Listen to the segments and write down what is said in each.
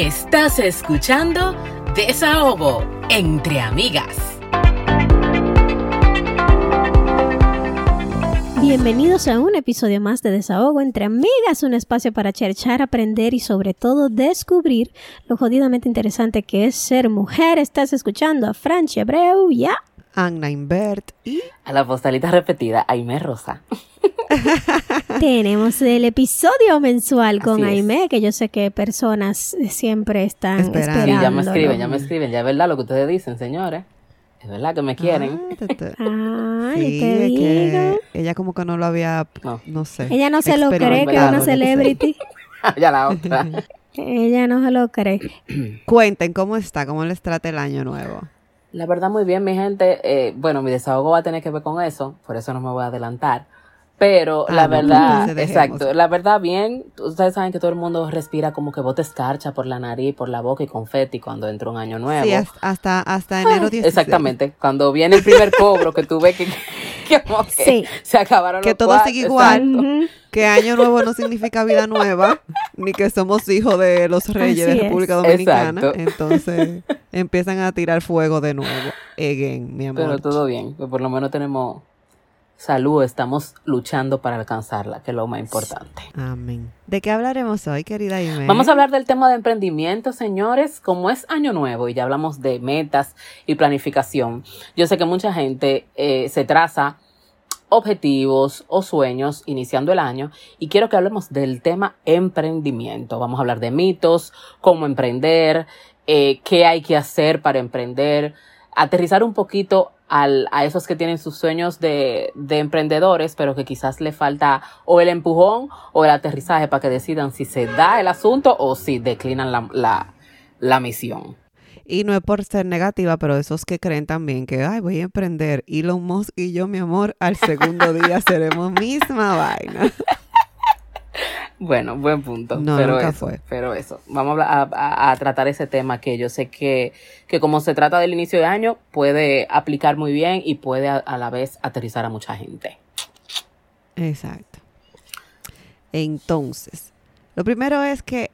Estás escuchando Desahogo entre amigas. Bienvenidos a un episodio más de Desahogo entre amigas, un espacio para cherchar, aprender y sobre todo descubrir lo jodidamente interesante que es ser mujer. Estás escuchando a Francia Abreu, ya. Anna Invert y a la postalita repetida, Aime Rosa. Tenemos el episodio mensual con Aime, que yo sé que personas siempre están esperando. Sí, ya me escriben, ya me escriben, ya es verdad lo que ustedes dicen, señores. Es verdad que me quieren. Ah, Ay, te digo. ella como que no lo había, no, sé. Ella no se lo cree que es una celebrity. ya la otra. ella no se lo cree. Cuenten cómo está, cómo les trata el año nuevo. La verdad, muy bien, mi gente. Eh, bueno, mi desahogo va a tener que ver con eso, por eso no me voy a adelantar. Pero ah, la verdad, exacto, la verdad bien, ustedes saben que todo el mundo respira como que bote escarcha por la nariz, por la boca y confeti cuando entra un año nuevo. Sí, hasta, hasta enero 16. Exactamente, cuando viene el primer cobro que tú ves que, se acabaron que todo sigue igual, que año nuevo no significa vida nueva, ni que somos hijos de los reyes de República Dominicana. Entonces empiezan a tirar fuego de nuevo, again, mi amor. Pero todo bien, pues por lo menos tenemos salud, estamos luchando para alcanzarla, que es lo más importante. Amén. ¿De qué hablaremos hoy, querida Ime? Vamos a hablar del tema de emprendimiento, señores. Como es año nuevo y ya hablamos de metas y planificación, yo sé que mucha gente eh, se traza objetivos o sueños iniciando el año y quiero que hablemos del tema emprendimiento. Vamos a hablar de mitos, cómo emprender, eh, qué hay que hacer para emprender, aterrizar un poquito al, a esos que tienen sus sueños de, de, emprendedores, pero que quizás le falta o el empujón o el aterrizaje para que decidan si se da el asunto o si declinan la, la, la misión. Y no es por ser negativa, pero esos que creen también que, ay, voy a emprender, Elon Musk y yo, mi amor, al segundo día seremos misma vaina. Bueno, buen punto. No, pero nunca fue. Pero eso, vamos a, tratar ese tema que yo sé que, que como se trata del inicio de año, puede aplicar muy bien y puede a, la vez aterrizar a mucha gente. Exacto. Entonces, lo primero es que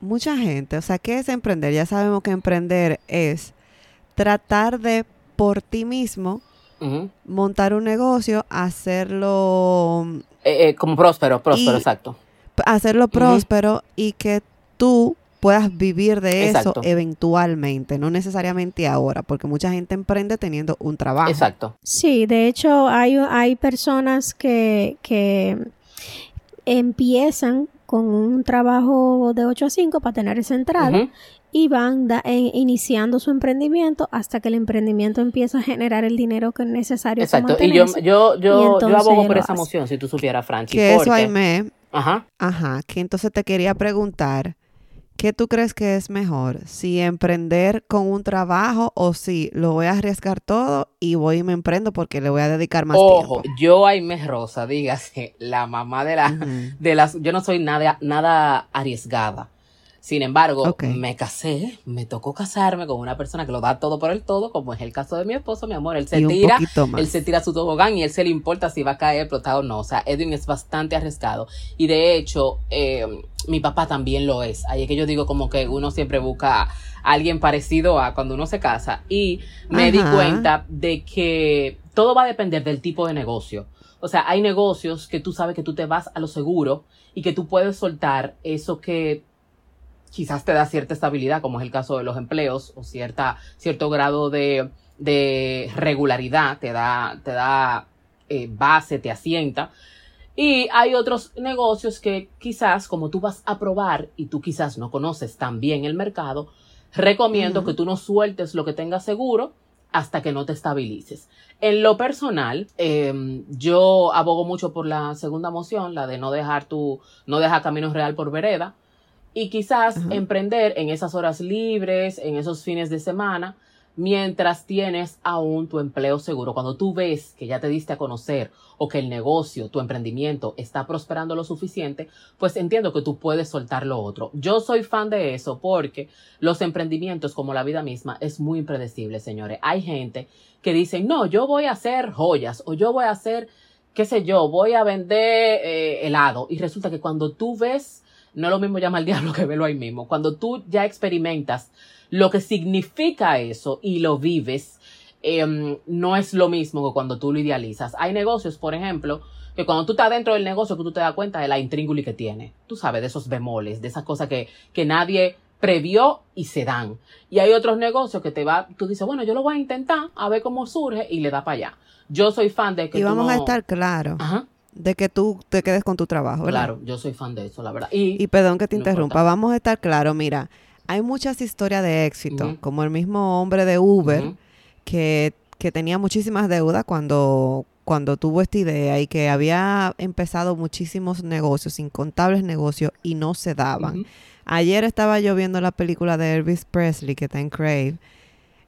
mucha gente, o sea, ¿qué es emprender? Ya sabemos que emprender es tratar de por ti mismo montar un negocio, hacerlo... Eh, eh, como próspero, próspero, exacto hacerlo próspero y que tú puedas vivir de eso eventualmente, no necesariamente ahora, porque mucha gente emprende teniendo un trabajo. Exacto. Sí, de hecho hay, hay personas que, que empiezan con un trabajo de 8 a 5 para tener esa entrada y van eh, iniciando su emprendimiento hasta que el emprendimiento empieza a generar el dinero que es necesario. Exacto, y yo, yo, yo, yo abogo por esa moción, si tú supieras, Franchi. Que eso, Aime, Ajá. Ajá, que entonces te quería preguntar, ¿qué tú crees que es mejor? ¿Si emprender con un trabajo o si lo voy a arriesgar todo y voy y me emprendo porque le voy a dedicar más tiempo? Ojo, yo Aime Rosa, dígase, la mamá de, la, de las... Yo no soy nada, nada arriesgada. Sin embargo, me casé, me tocó casarme con una persona que lo da todo por el todo, como es el caso de mi esposo, mi amor. Él se tira, él se tira su tobogán y él se le importa si va a caer explotado o no. O sea, Edwin es bastante arriesgado. Y de hecho, eh, mi papá también lo es. Ahí es que yo digo como que uno siempre busca a alguien parecido a cuando uno se casa. Y me di cuenta de que todo va a depender del tipo de negocio. O sea, hay negocios que tú sabes que tú te vas a lo seguro y que tú puedes soltar eso que quizás te da cierta estabilidad, como es el caso de los empleos, o cierta, cierto grado de, de regularidad, te da, te da eh, base, te asienta. Y hay otros negocios que quizás, como tú vas a probar y tú quizás no conoces tan bien el mercado, recomiendo que tú no sueltes lo que tengas seguro hasta que no te estabilices. En lo personal, em, yo abogo mucho por la segunda moción, la de no dejar tu, no dejar caminos real por vereda y quizás emprender en esas horas libres, en esos fines de semana, mientras tienes aún tu empleo seguro. Cuando tú ves que ya te diste a conocer o que el negocio, tu emprendimiento está prosperando lo suficiente, pues entiendo que tú puedes soltar lo otro. Yo soy fan de eso porque los emprendimientos, como la vida misma, es muy impredecible, señores. Hay gente que dice, no, yo voy a hacer joyas o yo voy a hacer, qué sé yo, voy a vender eh, helado. Y resulta que cuando tú ves no es lo mismo llamar al diablo que verlo ahí mismo. Cuando tú ya experimentas lo que significa eso y lo vives, em, no es lo mismo que cuando tú lo idealizas. Hay negocios, por ejemplo, que cuando tú estás dentro del negocio, que tú te das cuenta de la intrínguli que tiene. Tú sabes, de esos bemoles, de esas cosas que, que nadie previó y se dan. Y hay otros negocios que te va, tú dices, bueno, yo lo voy a intentar, a ver cómo surge y le da para allá. Yo soy fan de que... Y vamos a estar claros. De que tú te quedes con tu trabajo. Claro, yo soy fan de eso, la verdad. Y, perdón que te interrumpa, vamos a estar claros, mira, hay muchas historias de éxito, como el mismo hombre de Uber, que, que tenía muchísimas deudas cuando, cuando tuvo esta idea y que había empezado muchísimos negocios, incontables negocios, y no se daban. Ayer estaba yo viendo la película de Elvis Presley, que está en Crave,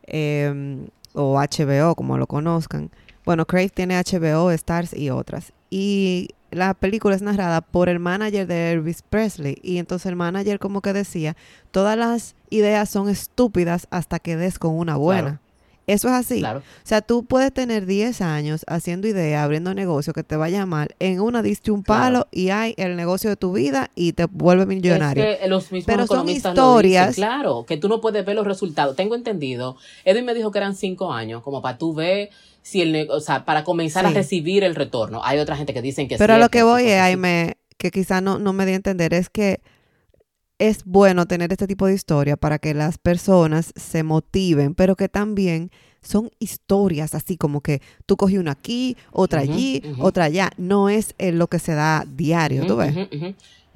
em, o HBO, como lo conozcan. Bueno, Crave tiene HBO, Stars y otras. Y la película es narrada por el manager de Elvis Presley. Y entonces el manager como que decía, todas las ideas son estúpidas hasta que des con una buena. Eso es así. O sea, tú puedes tener 10 años haciendo idea, abriendo negocio que te vaya mal. En una diste un palo y hay el negocio de tu vida y te vuelve millonario. Es que los mismos Pero son historias. claro, que tú no puedes ver los resultados. Tengo entendido. Edwin me dijo que eran 5 años, como para tú ver si el o sea, para comenzar a recibir el retorno. Hay otra gente que dicen que Pero a lo que voy es, Aime, que quizá no, no me di a entender, es que es bueno tener este tipo de historia para que las personas se motiven, pero que también son historias así como que tú cogí una aquí, otra allí, otra allá. No es lo que se da diario, ¿tú ves?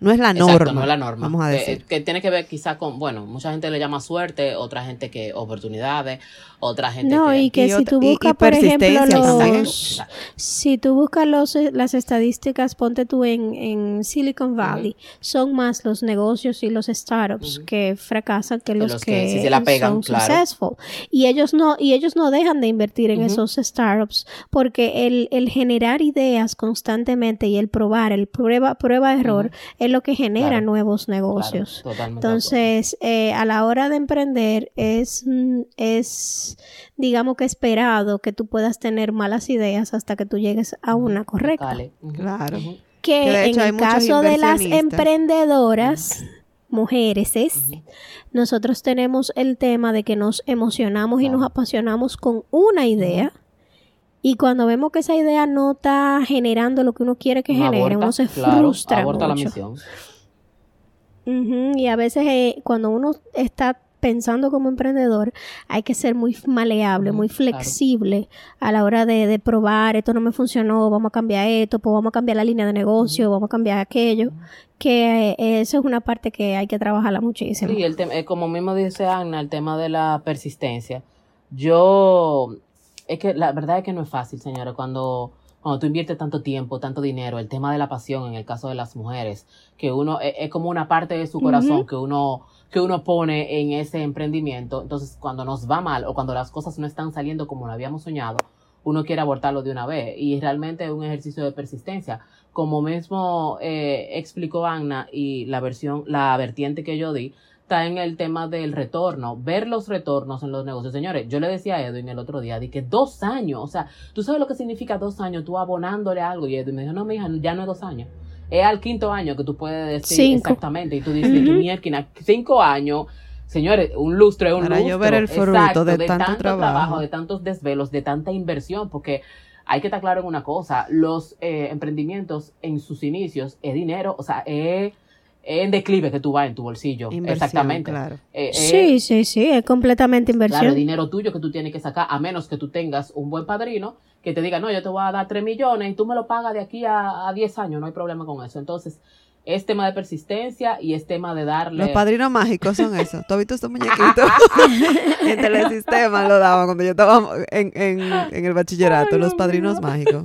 No es la norma. no es la norma. Vamos a decir. Que, tiene que ver quizá con, bueno, mucha gente le llama suerte, otra gente que oportunidades, otra gente no, y que si tú buscas, por ejemplo, los, si tú buscas los, las estadísticas, ponte tú en, en Silicon Valley, son más los negocios y los startups que fracasan que los, que, se la pegan, son successful. Y ellos no, y ellos no dejan de invertir en esos startups porque el, el generar ideas constantemente y el probar, el prueba, prueba error, es lo que genera nuevos negocios. Entonces, eh, a la hora de emprender es, mm, es, digamos que esperado que tú puedas tener malas ideas hasta que tú llegues a una correcta. Claro. Que, en el caso de las emprendedoras, mujeres es, nosotros tenemos el tema de que nos emocionamos y nos apasionamos con una idea. Y cuando vemos que esa idea no está generando lo que uno quiere que genere, uno se frustra aborta la misión. Y a veces eh, cuando uno está pensando como emprendedor, hay que ser muy maleable, muy flexible a la hora de, probar, esto no me funcionó, vamos a cambiar esto, pues vamos a cambiar la línea de negocio, vamos a cambiar aquello, que eh, eso es una parte que hay que trabajarla muchísimo. Sí, el tema, eh, como mismo dice Ana, el tema de la persistencia. Yo es que la verdad es que no es fácil, señores, cuando, cuando tú inviertes tanto tiempo, tanto dinero, el tema de la pasión en el caso de las mujeres, que uno e, es, como una parte de su corazón que uno que uno pone en ese emprendimiento. Entonces, cuando nos va mal o cuando las cosas no están saliendo como lo habíamos soñado, uno quiere abortarlo de una vez. Y realmente es un ejercicio de persistencia. Como mismo eh, explicó Anna y la versión, la vertiente que yo di, está en el tema del retorno, ver los retornos en los negocios. Señores, yo le decía a Edwin el otro día, di que dos años, o sea, tú sabes lo que significa dos años, tú abonándole algo, y Edwin me dijo, no, mi hija, ya no es dos años, es al quinto año que tú puedes decir exactamente, y tú dices, uh cinco años, señores, un lustro es un Para yo ver el fruto de, tanto, trabajo. de tantos desvelos, de tanta inversión, porque hay que estar claro en una cosa, los eh, emprendimientos en sus inicios es dinero, o sea, es en declive que tú vas en tu bolsillo. Exactamente. Claro. Eh, sí, sí, sí, es completamente inversión. Claro, dinero tuyo que tú tienes que sacar, a menos que tú tengas un buen padrino que te diga, no, yo te voy a dar 3 millones y tú me lo pagas de aquí a, a 10 años, no hay problema con eso. Entonces, es tema de persistencia y es tema de darle. Los padrinos mágicos son eso. ¿Tú has visto estos muñequitos? en Telesistema lo daban cuando yo estaba en, en, en el bachillerato, los padrinos mágicos.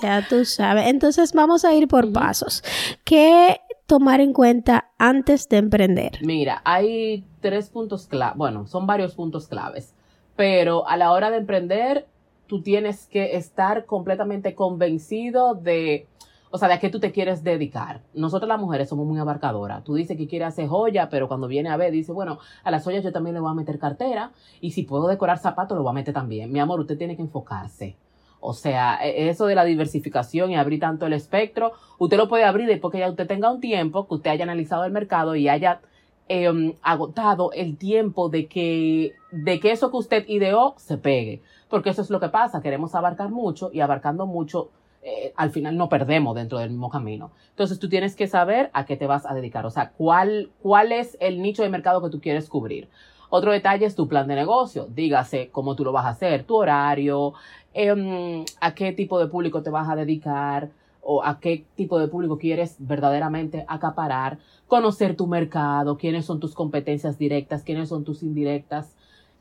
Ya tú sabes. Entonces vamos a ir por pasos. ¿Qué tomar en cuenta antes de emprender? Mira, hay tres puntos clave, bueno, son varios puntos claves, pero a la hora de emprender, tú tienes que estar completamente convencido de, o sea, de a qué tú te quieres dedicar. Nosotros las mujeres somos muy abarcadoras. Tú dices que quieres hacer joya, pero cuando viene a ver, dice, bueno, a las joyas yo también le voy a meter cartera y si puedo decorar zapatos, lo voy a meter también. Mi amor, usted tiene que enfocarse. O sea, e, eso de la diversificación y abrir tanto el espectro, usted lo puede abrir después que ya usted tenga un tiempo, que usted haya analizado el mercado y haya em, agotado el tiempo de que, de que eso que usted ideó se pegue. Porque eso es lo que pasa, queremos abarcar mucho y abarcando mucho, eh, al final no perdemos dentro del mismo camino. Entonces tú tienes que saber a qué te vas a dedicar, o sea, cuál, cuál es el nicho de mercado que tú quieres cubrir. Otro detalle es tu plan de negocio. Dígase cómo tú lo vas a hacer, tu horario, em, a qué tipo de público te vas a dedicar o a qué tipo de público quieres verdaderamente acaparar, conocer tu mercado, quiénes son tus competencias directas, quiénes son tus indirectas.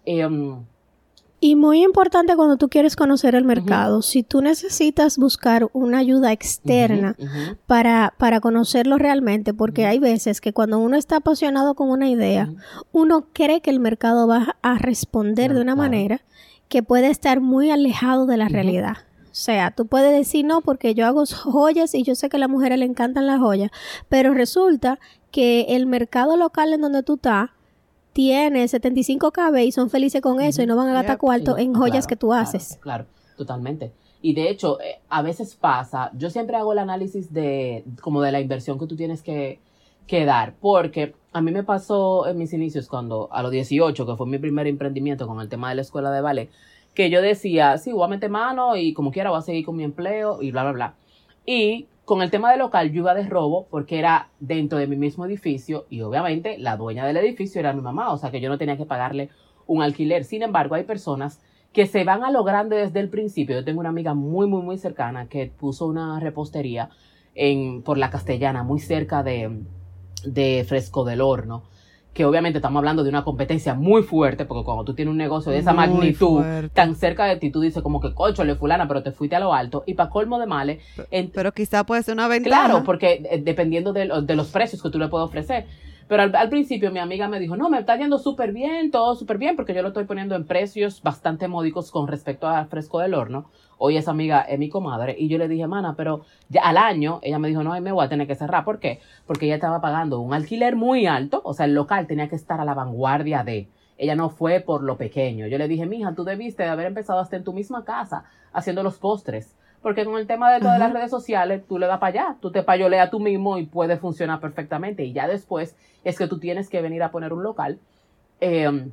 Em, y muy importante cuando tú quieres conocer el mercado, si tú necesitas buscar una ayuda externa Para, para conocerlo realmente, porque hay veces que cuando uno está apasionado con una idea, uno cree que el mercado va a responder de una manera que puede estar muy alejado de la realidad. O sea, tú puedes decir no porque yo hago joyas y yo sé que a las mujeres le encantan las joyas, pero resulta que el mercado local en donde tú estás tiene 75 KB y son felices con eso y no van a gastar cuarto en joyas que tú haces. Claro, totalmente. Y de hecho, eh, a veces pasa, yo siempre hago el análisis de como de la inversión que tú tienes que, que dar, porque a mí me pasó en mis inicios cuando a los 18, que fue mi primer emprendimiento con el tema de la escuela de ballet, que yo decía, sí, voy a meter mano y como quiera voy a seguir con mi empleo y bla, bla, bla. Y con el tema del local, yo iba de robo porque era dentro de mi mismo edificio y obviamente la dueña del edificio era mi mamá, o sea que yo no tenía que pagarle un alquiler. Sin embargo, hay personas que se van a lo grande desde el principio. Yo tengo una amiga muy, muy, muy cercana que puso una repostería en, por la castellana, muy cerca de, de Fresco del Horno que obviamente estamos hablando de una competencia muy fuerte, porque cuando tú tienes un negocio de esa magnitud, tan cerca de ti, tú dices como que, cocho, le fulana, pero te fuiste a lo alto, y para colmo de males... Pero, quizá puede ser una ventaja. Claro, porque eh, dependiendo de, de, los precios que tú le puedes ofrecer. Pero al, principio mi amiga me dijo, no, me está yendo súper bien, todo súper bien, porque yo lo estoy poniendo en precios bastante módicos con respecto a fresco del horno. Hoy esa amiga es mi comadre. Y yo le dije, mana, pero ya al año, ella me dijo, no, me voy a tener que cerrar. ¿Por qué? Porque ella estaba pagando un alquiler muy alto, o sea, el local tenía que estar a la vanguardia de. Ella no fue por lo pequeño. Yo le dije, mija, tú debiste de haber empezado hasta en tu misma casa haciendo los postres porque con el tema de todas las redes sociales, tú le das para allá, tú te payoleas tú mismo y puede funcionar perfectamente. Y ya después es que tú tienes que venir a poner un local. Eh,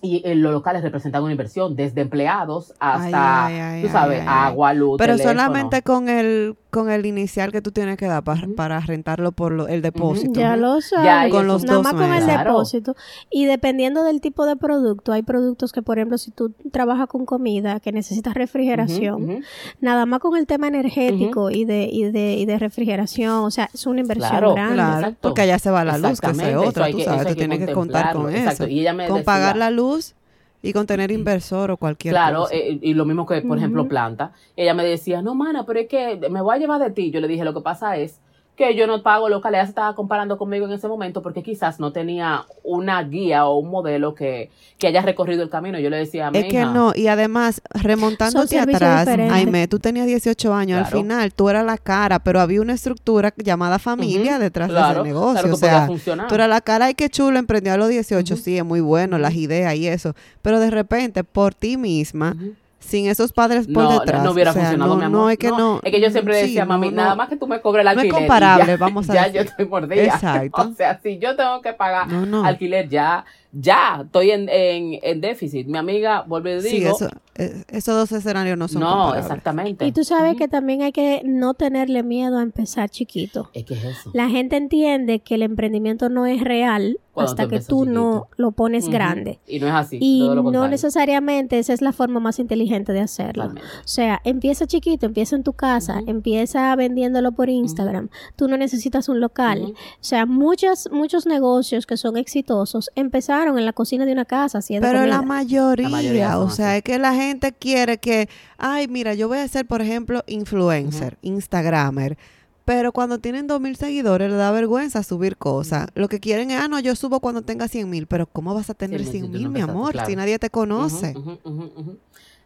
y en los locales representan una inversión, desde empleados hasta, tú sabes, agua, luz, Pero solamente con el con el inicial que tú tienes que dar para, rentarlo por el depósito. Ya lo sabes. con los nada más con el depósito. Y dependiendo del tipo de producto, hay productos que, por ejemplo, si tú trabajas con comida que necesitas refrigeración, nada más con el tema energético y, de, y, de, y de refrigeración, o sea, es una inversión grande. Claro, porque allá se va la luz, que es otra, tú sabes, tú tienes que contar con eso. Y ella me con pagar la luz y con tener inversor o cualquier claro, cosa. Claro, eh, y lo mismo que, por ejemplo, planta. Ella me decía, no, mana, pero es que me voy a llevar de ti. Yo le dije, lo que pasa es que yo no pago local. Ella se estaba comparando conmigo en ese momento porque quizás no tenía una guía o un modelo que, que haya recorrido el camino. Yo le decía a Es que no, y además, remontándote atrás, Aime, tú tenías 18 años, al final tú eras la cara, pero había una estructura llamada familia detrás de ese negocio. o sea, tú eras la cara y qué chulo, emprendió a los 18, sí, es muy bueno, las ideas y eso. Pero de repente, por ti misma sin esos padres por detrás. No, hubiera funcionado, mi amor. No, es que no. Es que yo siempre decía, mami, nada más que tú me cobres el alquiler. No es comparable, vamos a Ya yo estoy mordida. Exacto. O sea, si yo tengo que pagar alquiler, ya, ya estoy en, en, en déficit. Mi amiga, vuelve y digo. Sí, eso, eh, esos dos escenarios no son No, exactamente. Y tú sabes que también hay que no tenerle miedo a empezar chiquito. Es que es eso. La gente entiende que el emprendimiento no es real hasta que tú no lo pones grande. Y no es así. Y no necesariamente esa es la forma más inteligente de hacerlo. O sea, empieza chiquito, empieza en tu casa, empieza vendiéndolo por Instagram. Tú no necesitas un local. O sea, muchos, muchos negocios que son exitosos empezaron en la cocina de una casa Pero la mayoría, o sea, es que la gente quiere que, ay, mira, yo voy a ser, por ejemplo, influencer, instagramer. Pero cuando tienen dos mil seguidores, le da vergüenza subir cosas. Lo que quieren es, ah, no, yo subo cuando tenga cien mil. Pero ¿cómo vas a tener cien mil, mi amor, si nadie te conoce?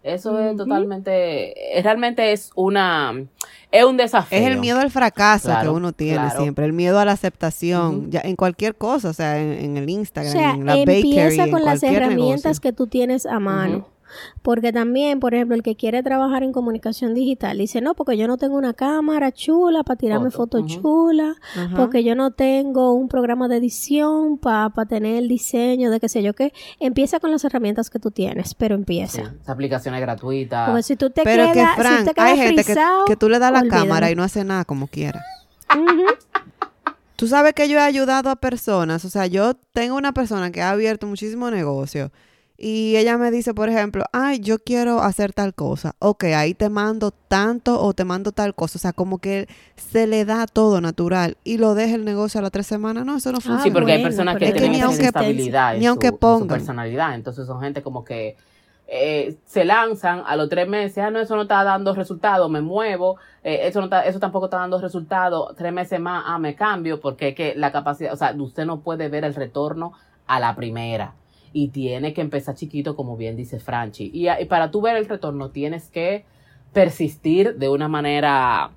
Eso es totalmente, realmente es una, es un desafío. Es el miedo al fracaso que uno tiene siempre, el miedo a la aceptación, ya en cualquier cosa, o sea, en, el Instagram, en la empieza con las herramientas que tú tienes a mano. Porque también, por ejemplo, el que quiere trabajar en comunicación digital dice, no, porque yo no tengo una cámara chula para tirarme fotos chulas, porque yo no tengo un programa de edición para tener el diseño de qué sé yo qué. Empieza con las herramientas que tú tienes, pero empieza. Sí, aplicaciones gratuitas. Porque si tú te pero que, Frank, hay gente que, tú le das la cámara y no hace nada como quiera. Tú sabes que yo he ayudado a personas, o sea, yo tengo una persona que ha abierto muchísimo negocio y ella me dice, por ejemplo, ay, yo quiero hacer tal cosa. Ok, ahí te mando tanto o te mando tal cosa. O sea, como que se le da todo natural y lo deja el negocio a las tres semanas. No, eso no funciona. sí, porque hay personas que tienen estabilidad ni aunque pongan. personalidad. Entonces son gente como que eh, se lanzan a los tres meses, ah, no, eso no está dando resultado, me muevo, eh, eso, no está, eso tampoco está dando resultado, tres meses más, ah, me cambio, porque es que la capacidad, o sea, usted no puede ver el retorno a la primera y tiene que empezar chiquito, como bien dice Franchi. Y, y para tú ver el retorno tienes que persistir de una manera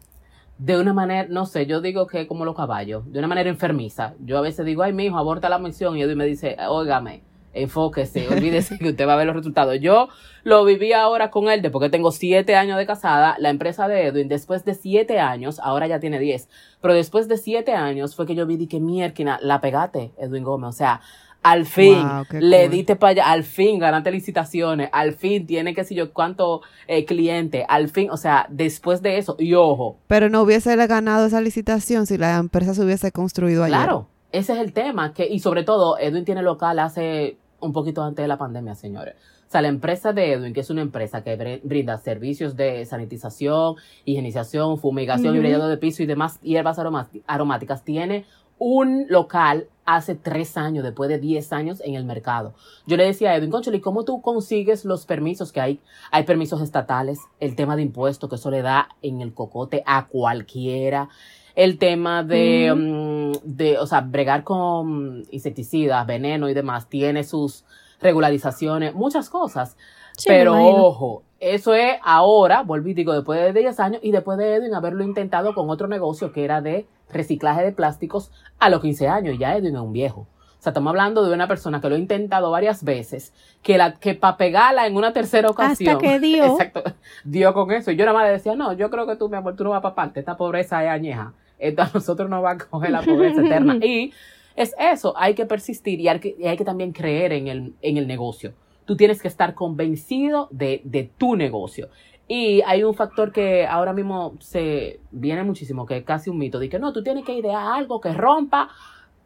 de una manera, no sé, yo digo que como los caballos, de una manera enfermiza. Yo a veces digo, ay, mi hijo, aborta la misión. Y él me dice, óigame, enfóquese, olvídese que usted va a ver los resultados. Yo lo viví ahora con él, porque tengo siete años de casada, la empresa de Edwin, después de siete años, ahora ya tiene diez, pero después de siete años fue que yo vi que mierda, la pegate, Edwin Gómez, o sea, al fin le diste para allá, al fin ganaste licitaciones, al fin tiene que sé yo cuánto eh, cliente, al fin, o sea, después de eso, y ojo. Pero no hubiese ganado esa licitación si la empresa se hubiese construido allá. Claro, ese es el tema, que, y sobre todo, Edwin tiene local hace un poquito antes de la pandemia, señores. O sea, la empresa de Edwin, que es una empresa que brinda servicios de sanitización, higienización, fumigación y brillado de piso y demás hierbas aromáticas, tiene un local hace tres años, después de diez años en el mercado. Yo le decía a Edwin, Concholi, ¿cómo tú consigues los permisos que hay? Hay permisos estatales, el tema de impuestos, que eso le da en el cocote a cualquiera el tema de, mm, de, o sea, bregar con insecticidas, veneno y demás, tiene sus regularizaciones, muchas cosas. Pero ojo, eso es ahora, volví, digo, después de 10 años y después de Edwin haberlo intentado con otro negocio que era de reciclaje de plásticos a los 15 años. Y ya Edwin es un viejo. O sea, estamos hablando de una persona que lo ha intentado varias veces, que la que para pegarla en una tercera ocasión. Hasta que dio. Exacto, dio con eso. Y yo nada más le decía, no, yo creo que tú, mi amor, tú no vas para parte, esta pobreza es añeja esto a nosotros nos va a coger la pobreza eterna. Y es eso, hay que persistir y hay que, también creer en el, en el negocio. Tú tienes que estar convencido de, de tu negocio. Y hay un factor que ahora mismo se viene muchísimo, que es casi un mito, de que no, tú tienes que idear algo que rompa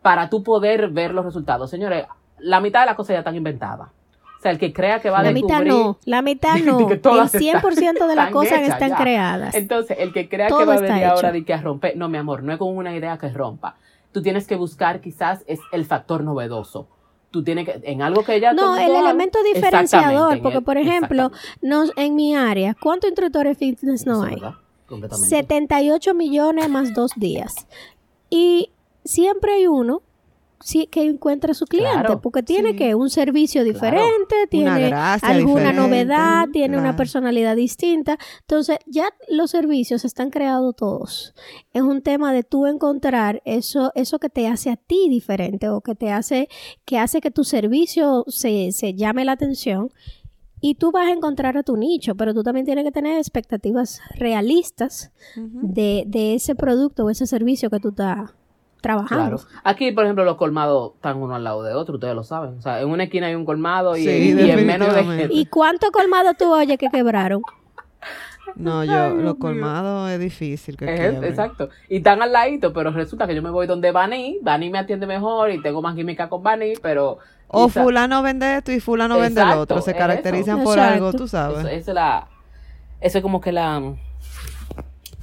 para tú poder ver los resultados. Señores, la mitad de las cosas ya están inventadas. O sea, el que crea que va a la Mitad no, la mitad no. el 100% de las cosas están creadas. Entonces, el que crea que va a venir ahora de que a romper, no, mi amor, no es con una idea que rompa. Tú tienes que buscar quizás es el factor novedoso. Tú tienes que, en algo que ya No, el elemento diferenciador, porque por ejemplo, no, en mi área, ¿cuántos instructores fitness no hay? 78 millones más dos días. Y siempre hay uno que encuentra su cliente, porque tiene que un servicio diferente, tiene alguna novedad, tiene una personalidad distinta. Entonces, ya los servicios están creados todos. Es un tema de tú encontrar eso, eso que te hace a ti diferente o que te hace, que hace que tu servicio se, se llame la atención y tú vas a encontrar a tu nicho, pero tú también tienes que tener expectativas realistas de, de, ese producto o ese servicio que tú estás trabajando. Aquí, por ejemplo, los colmados están uno al lado de otro, ustedes lo saben. O sea, en una esquina hay un colmado y, en menos de... ¿Y cuántos colmados tú oyes que quebraron? No, yo, los colmados es difícil que Exacto. Y están al ladito, pero resulta que yo me voy donde Bani, Bani me atiende mejor y tengo más química con Bani, pero... O fulano vende esto y fulano vende lo otro. Se caracterizan por algo, tú sabes. Eso, es la... Eso es como que la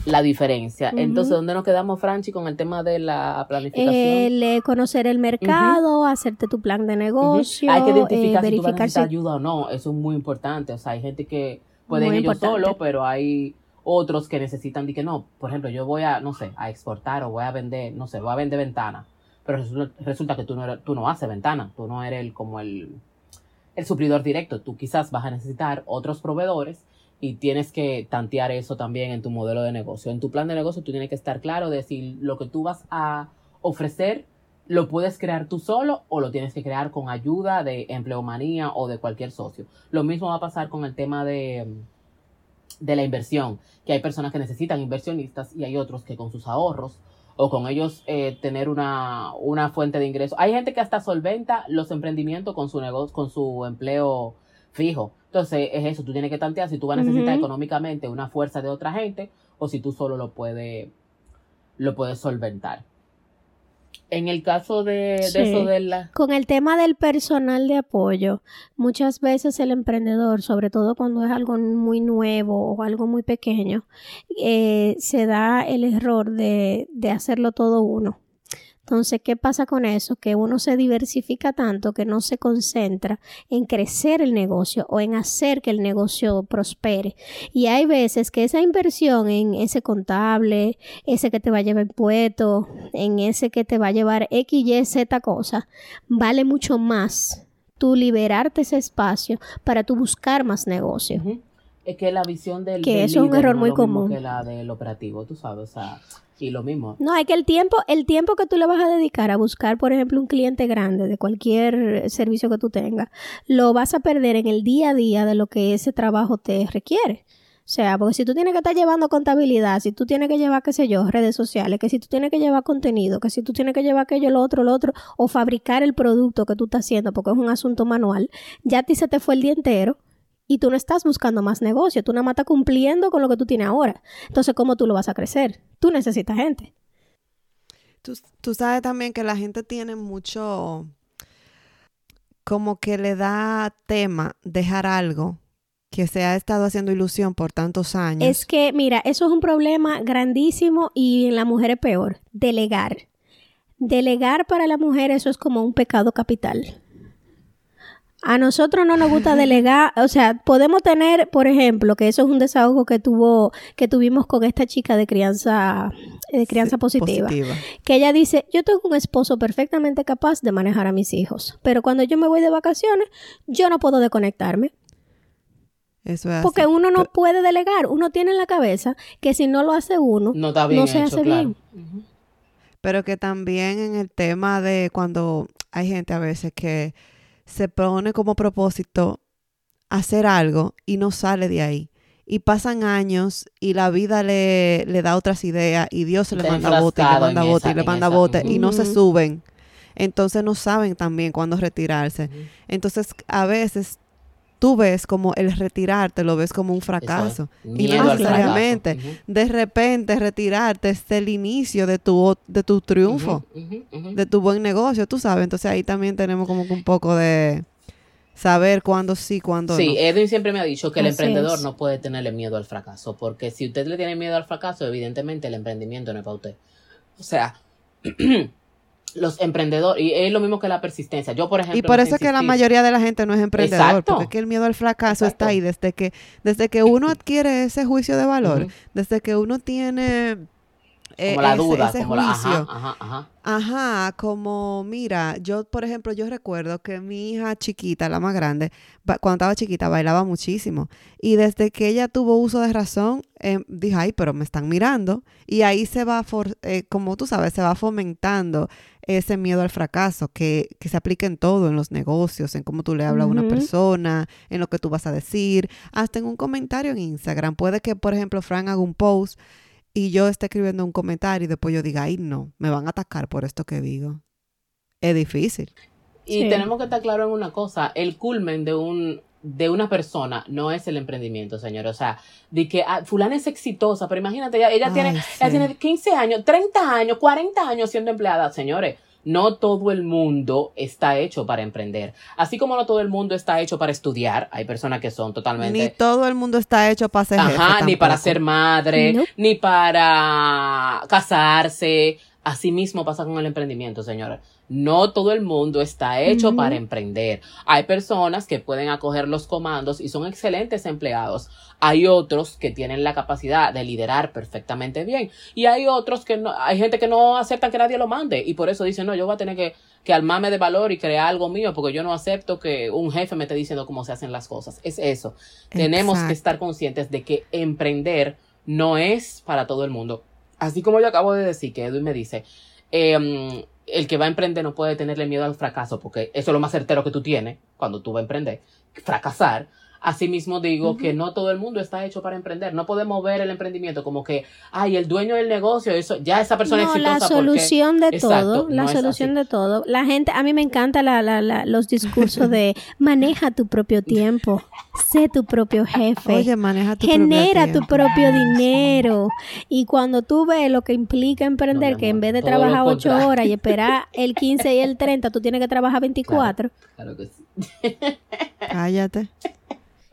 la diferencia. Entonces, ¿dónde nos quedamos, Franchi, con el tema de la planificación? El conocer el mercado, hacerte tu plan de negocio. Hay que identificar eh, si verificar tú ayuda o no. Eso es muy importante. O sea, hay gente que puede ir ellos solo, pero hay otros que necesitan de que no. Por ejemplo, yo voy a, no sé, a exportar o voy a vender, no sé, voy a vender ventana. Pero resulta, que tú no, tú no haces ventana. Tú no eres el, como el, el suplidor directo. Tú quizás vas a necesitar otros proveedores y tienes que tantear eso también en tu modelo de negocio. En tu plan de negocio tú tienes que estar claro de si lo que tú vas a ofrecer lo puedes crear tú solo o lo tienes que crear con ayuda de empleomanía o de cualquier socio. Lo mismo va a pasar con el tema de, de la inversión, que hay personas que necesitan inversionistas y hay otros que con sus ahorros o con ellos eh, tener una, una fuente de ingreso. Hay gente que hasta solventa los emprendimientos con su negocio, con su empleo fijo. Entonces es eso, tú tienes que tantear si tú vas a necesitar económicamente una fuerza de otra gente o si tú solo lo puedes, lo puedes solventar. En el caso de, eso de la... Con el tema del personal de apoyo, muchas veces el emprendedor, sobre todo cuando es algo muy nuevo o algo muy pequeño, eh, se da el error de, de hacerlo todo uno. Entonces, ¿qué pasa con eso? Que uno se diversifica tanto que no se concentra en crecer el negocio o en hacer que el negocio prospere. Y hay veces que esa inversión en ese contable, ese que te va a llevar impuestos, en ese que te va a llevar X, Y, Z cosa, vale mucho más tú liberarte ese espacio para tú buscar más negocio. Es que la visión del... Que eso es un error muy común. Que la del operativo, tú sabes, o sea y lo mismo. No, es que el tiempo, el tiempo que tú le vas a dedicar a buscar, por ejemplo, un cliente grande de cualquier servicio que tú tengas, lo vas a perder en el día a día de lo que ese trabajo te requiere. O sea, porque si tú tienes que estar llevando contabilidad, si tú tienes que llevar, qué sé yo, redes sociales, que si tú tienes que llevar contenido, que si tú tienes que llevar aquello, lo otro, lo otro, o fabricar el producto que tú estás haciendo, porque es un asunto manual, ya a ti se te fue el día entero y tú no estás buscando más negocio, tú nada más estás cumpliendo con lo que tú tienes ahora. Entonces, ¿cómo tú lo vas a crecer? Tú necesitas gente. Tú, sabes también que la gente tiene mucho, como que le da tema dejar algo que se ha estado haciendo ilusión por tantos años. Es que, mira, eso es un problema grandísimo y en la mujer es peor, delegar. Delegar para la mujer eso es como un pecado capital. A nosotros no nos gusta delegar, o sea, podemos tener, por ejemplo, que eso es un desahogo que tuvo, que tuvimos con esta chica de crianza, de crianza positiva, que ella dice, yo tengo un esposo perfectamente capaz de manejar a mis hijos, pero cuando yo me voy de vacaciones, yo no puedo desconectarme. Eso es Porque uno no puede delegar, uno tiene en la cabeza que si no lo hace uno, no, se hace bien. Pero que también en el tema de cuando hay gente a veces que se pone como propósito hacer algo y no sale de ahí. Y pasan años y la vida le, le da otras ideas y Dios le manda bote y le manda bote y le manda bote y no se suben. Entonces no saben también cuándo retirarse. Entonces a veces tú ves como el retirarte, lo ves como un fracaso. Y no necesariamente. De repente retirarte es el inicio de tu, de tu triunfo, de tu buen negocio, tú sabes. Entonces ahí también tenemos como que un poco de saber cuándo sí, cuándo no. Sí, Edwin siempre me ha dicho que el emprendedor no puede tenerle miedo al fracaso, porque si usted le tiene miedo al fracaso, evidentemente el emprendimiento no es para usted. O sea, los emprendedores, y es lo mismo que la persistencia. Yo, por ejemplo. Y por eso es que la mayoría de la gente no es emprendedor, porque es que el miedo al fracaso está ahí desde que, desde que uno adquiere ese juicio de valor, desde que uno tiene eh, como la duda, ese, como juicio. ajá, ajá, ajá. como, mira, yo, por ejemplo, yo recuerdo que mi hija chiquita, la más grande, cuando estaba chiquita, bailaba muchísimo. Y desde que ella tuvo uso de razón, eh, dije, ay, pero me están mirando. Y ahí se va, eh, como tú sabes, se va fomentando ese miedo al fracaso que, que, se aplica en todo, en los negocios, en cómo tú le hablas a una persona, en lo que tú vas a decir, hasta en un comentario en Instagram. Puede que, por ejemplo, Frank haga un post y yo esté escribiendo un comentario y después yo diga, ay, no, me van a atacar por esto que digo. Es difícil. Y tenemos que estar claros en una cosa, el culmen de un de una persona no es el emprendimiento, señor. O sea, de que ah, fulana es exitosa, pero imagínate, ella, ella tiene, ella tiene 15 años, 30 años, 40 años siendo empleada, señores no todo el mundo está hecho para emprender. Así como no todo el mundo está hecho para estudiar, hay personas que son totalmente... Ni todo el mundo está hecho para ser Ajá, ni para ser madre, ni para casarse. Así mismo pasa con el emprendimiento, señores. No todo el mundo está hecho para emprender. Hay personas que pueden acoger los comandos y son excelentes empleados. Hay otros que tienen la capacidad de liderar perfectamente bien. Y hay otros que no, hay gente que no acepta que nadie lo mande. Y por eso dicen, no, yo voy a tener que, que armarme de valor y crear algo mío porque yo no acepto que un jefe me esté diciendo cómo se hacen las cosas. Es eso. Tenemos que estar conscientes de que emprender no es para todo el mundo. Así como yo acabo de decir que Edwin me dice, eh, el que va a emprender no puede tenerle miedo al fracaso, porque eso es lo más certero que tú tienes cuando tú vas a emprender, fracasar. Asimismo digo que no todo el mundo está hecho para emprender. No podemos ver el emprendimiento como que, ay, el dueño del negocio, eso, ya esa persona no, es exitosa. La solución de todo, la solución de todo. La gente, a mí me encanta la, la, los discursos de maneja tu propio tiempo, sé tu propio jefe, Oye, maneja tu genera propio tu propio dinero. Y cuando tú ves lo que implica emprender, No, que en vez de trabajar lo 8 contrario. horas y esperar el 15 y el 30, tú tienes que trabajar 24. Claro que sí. Cállate.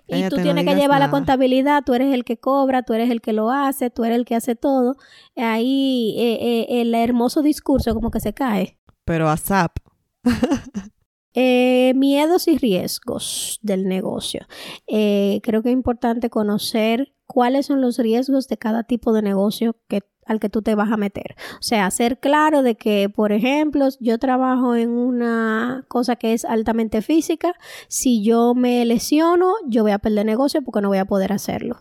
Y tú no tienes que llevar la contabilidad, tú eres el que cobra, tú eres el que lo hace, tú eres el que hace todo. Ahí eh, eh, el hermoso discurso como que se cae. Pero a SAP. Eh, miedos y riesgos del negocio. Eh, creo que es importante conocer cuáles son los riesgos de cada tipo de negocio que, al que tú te vas a meter. O sea, ser claro de que, por ejemplo, yo trabajo en una cosa que es altamente física. Si yo me lesiono, yo voy a perder negocio porque no voy a poder hacerlo.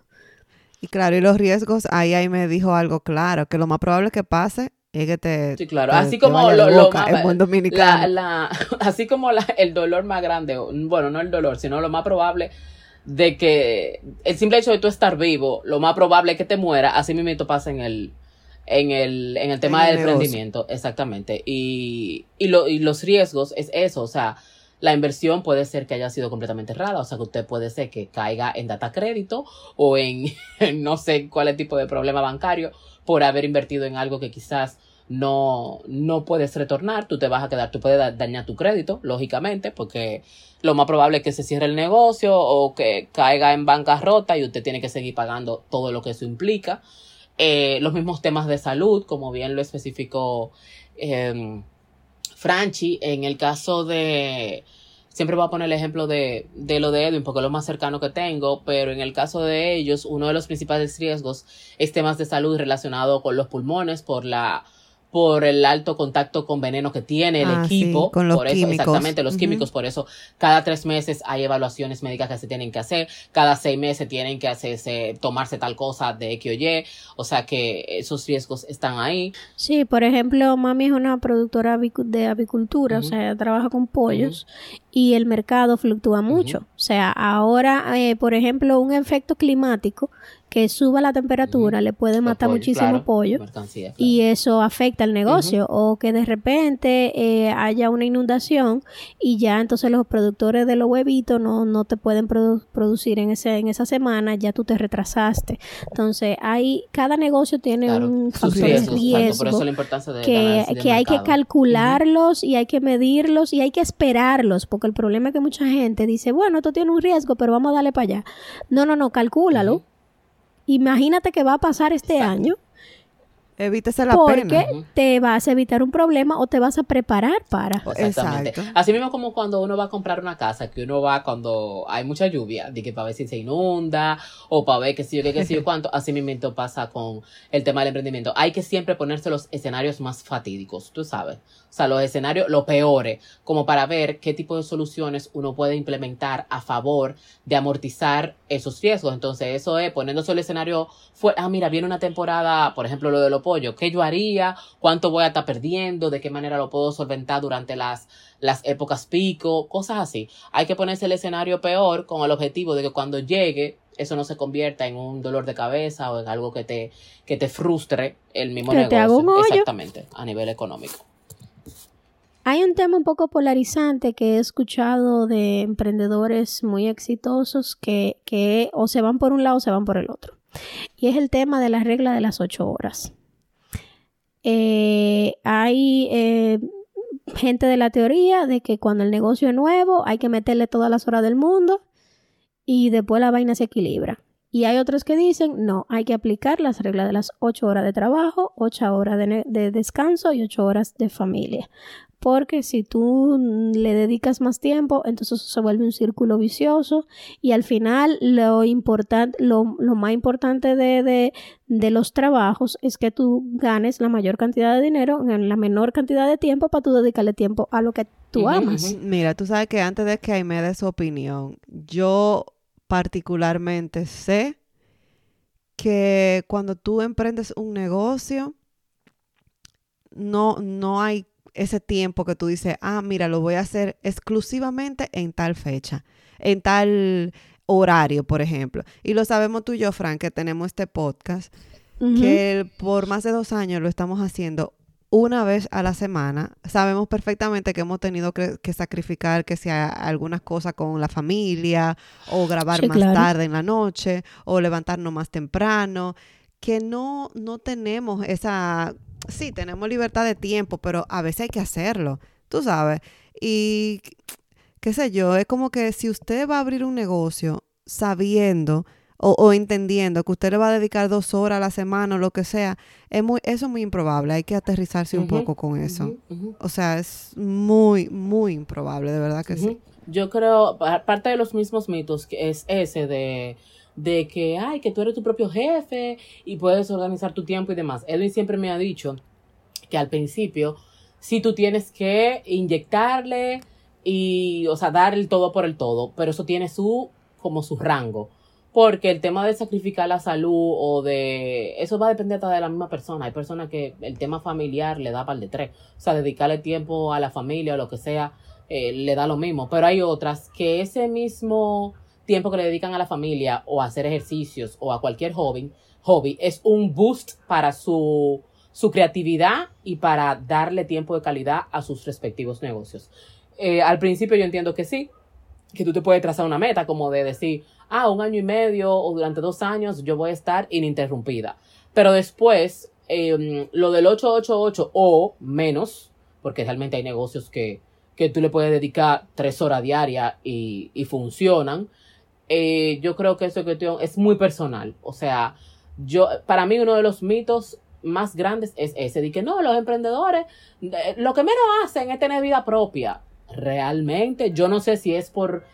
Y claro, y los riesgos, ahí ahí me dijo algo claro, que lo más probable que pase es que te... Sí, claro. te- Así te como lo, lo boca más- en buen la, dominicano. la- así como la- el dolor más grande, bueno, no el dolor, sino lo más probable de que el simple hecho de tú estar vivo, lo más probable es que te muera, así mismo pasa en el en el, en el tema En el del negocio. emprendimiento, exactamente. Y, y, lo, y los riesgos es eso, o sea, la inversión puede ser que haya sido completamente errada, o sea, que usted puede ser que caiga en data crédito o en, en no sé cuál es el tipo de problema bancario por haber invertido en algo que quizás no, no puedes retornar, tú te vas a quedar, tú puedes da- dañar tu crédito, lógicamente, porque lo más probable es que se cierre el negocio o que caiga en bancarrota y usted tiene que seguir pagando todo lo que eso implica. Eh, los mismos temas de salud, como bien lo especificó eh, Franchi, en el caso de, siempre voy a poner el ejemplo de, de lo de Edwin porque es lo más cercano que tengo, pero en el caso de ellos, uno de los principales riesgos es temas de salud relacionado con los pulmones por la por el alto contacto con veneno que tiene el Ah, sí, equipo, con los por eso, químicos. exactamente, los químicos, por eso cada tres meses hay evaluaciones médicas que se tienen que hacer, cada seis meses tienen que hacerse, tomarse tal cosa de X o Y, o sea que esos riesgos están ahí. Sí, por ejemplo, mami es una productora de avicultura, o sea, ella trabaja con pollos y el mercado fluctúa mucho. O sea, ahora, eh, por ejemplo, un efecto climático que suba la temperatura le puede matar muchísimo claro, pollo. claro. Y eso afecta al negocio. O que de repente eh, haya una inundación y ya entonces los productores de los huevitos no, no te pueden produ- producir en, ese, en esa semana, ya tú te retrasaste. Entonces, hay, cada negocio tiene Claro, un factor riesgos, riesgo por eso la importancia de que, de hay que calcularlos y hay que medirlos y hay que esperarlos, porque el problema es que mucha gente dice, bueno, esto tiene un riesgo, pero vamos a darle para allá. No, no, no, calcúlalo. Imagínate que va a pasar este Exacto. año Evítese la porque pena. Ujú. te vas a evitar un problema o te vas a preparar para. Exactamente. Exacto. Así mismo como cuando uno va a comprar una casa, que uno va cuando hay mucha lluvia, de que para ver si se inunda o para ver que si yo qué, que si yo cuánto, así mismo pasa con el tema del emprendimiento. Hay que siempre ponerse los escenarios más fatídicos, tú sabes. O sea, los escenarios, los peores, como para ver qué tipo de soluciones uno puede implementar a favor de amortizar esos riesgos. Entonces, eso es poniéndose el escenario fue, ah, mira, viene una temporada, por ejemplo, lo de los pollos, ¿qué yo haría? ¿Cuánto voy a estar perdiendo? ¿De qué manera lo puedo solventar durante las, las épocas pico? Cosas así. Hay que ponerse el escenario peor con el objetivo de que cuando llegue, eso no se convierta en un dolor de cabeza o en algo que te, que te frustre el mismo Que negocio. Exactamente, a nivel económico. Hay un tema un poco polarizante que he escuchado de emprendedores muy exitosos que, que o se van por un lado o se van por el otro. Y es el tema de la regla de las ocho horas. Eh, hay eh, gente de la teoría de que cuando el negocio es nuevo hay que meterle todas las horas del mundo y después la vaina se equilibra. Y hay otros que dicen, no, hay que aplicar las reglas de las ocho horas de trabajo, ocho horas de, de descanso y ocho horas de familia. Porque si tú le dedicas más tiempo, entonces eso se vuelve un círculo vicioso y al final lo, importante, lo, lo más importante de, de, de los trabajos es que tú ganes la mayor cantidad de dinero en la menor cantidad de tiempo para tú dedicarle tiempo a lo que tú amas. Mira, tú sabes que antes de que Aime dé su opinión, yo particularmente sé que cuando tú emprendes un negocio, no, no hay ese tiempo que tú dices, ah, mira, lo voy a hacer exclusivamente en tal fecha, en tal horario, por ejemplo. Y lo sabemos tú y yo, Frank, que tenemos este podcast, que por más de dos años lo estamos haciendo una vez a la semana. Sabemos perfectamente que hemos tenido que, sacrificar que sea algunas cosas con la familia o grabar más tarde en la noche o levantarnos más temprano, que no, no tenemos esa... Sí, tenemos libertad de tiempo, pero a veces hay que hacerlo, tú sabes. Y qué sé yo, es como que si usted va a abrir un negocio sabiendo o, entendiendo que usted le va a dedicar dos horas a la semana o lo que sea, es muy, eso es muy improbable. Hay que aterrizarse un poco con eso. O sea, es muy, muy improbable, de verdad que sí. Yo creo, parte de los mismos mitos que es ese de, de que, ay, que tú eres tu propio jefe y puedes organizar tu tiempo y demás. Él siempre me ha dicho que al principio, si tú tienes que inyectarle y, o sea, dar el todo por el todo, pero eso tiene su, como su rango porque el tema de sacrificar la salud o de... Eso va a depender hasta de la misma persona. Hay personas que el tema familiar le da para el de tres. O sea, dedicarle tiempo a la familia o lo que sea, eh, le da lo mismo. Pero hay otras que ese mismo tiempo que le dedican a la familia o a hacer ejercicios o a cualquier hobby, hobby es un boost para su, su creatividad y para darle tiempo de calidad a sus respectivos negocios. Eh, al principio yo entiendo que sí, que tú te puedes trazar una meta como de decir, ah, un año y medio o durante dos años yo voy a estar ininterrumpida. Pero después, em, lo del 888 o menos, porque realmente hay negocios que, que tú le puedes dedicar tres horas diarias y, y funcionan, eh, yo creo que esa cuestión es muy personal. O sea, yo, para mí uno de los mitos más grandes es ese, de que no, los emprendedores, eh, lo que menos hacen es tener vida propia realmente, yo no sé si es por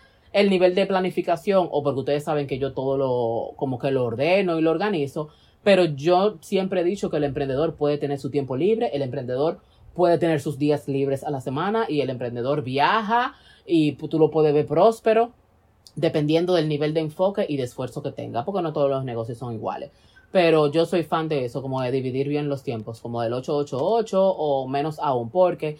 el nivel de planificación o porque ustedes saben que yo todo lo, como que lo ordeno y lo organizo, pero yo siempre he dicho que el emprendedor puede tener su tiempo libre, el emprendedor puede tener sus días libres a la semana y el emprendedor viaja y tú lo puedes ver próspero dependiendo del nivel de enfoque y de esfuerzo que tenga, porque no todos los negocios son iguales. Pero yo soy fan de eso, como de dividir bien los tiempos, como del 888 o menos aún, porque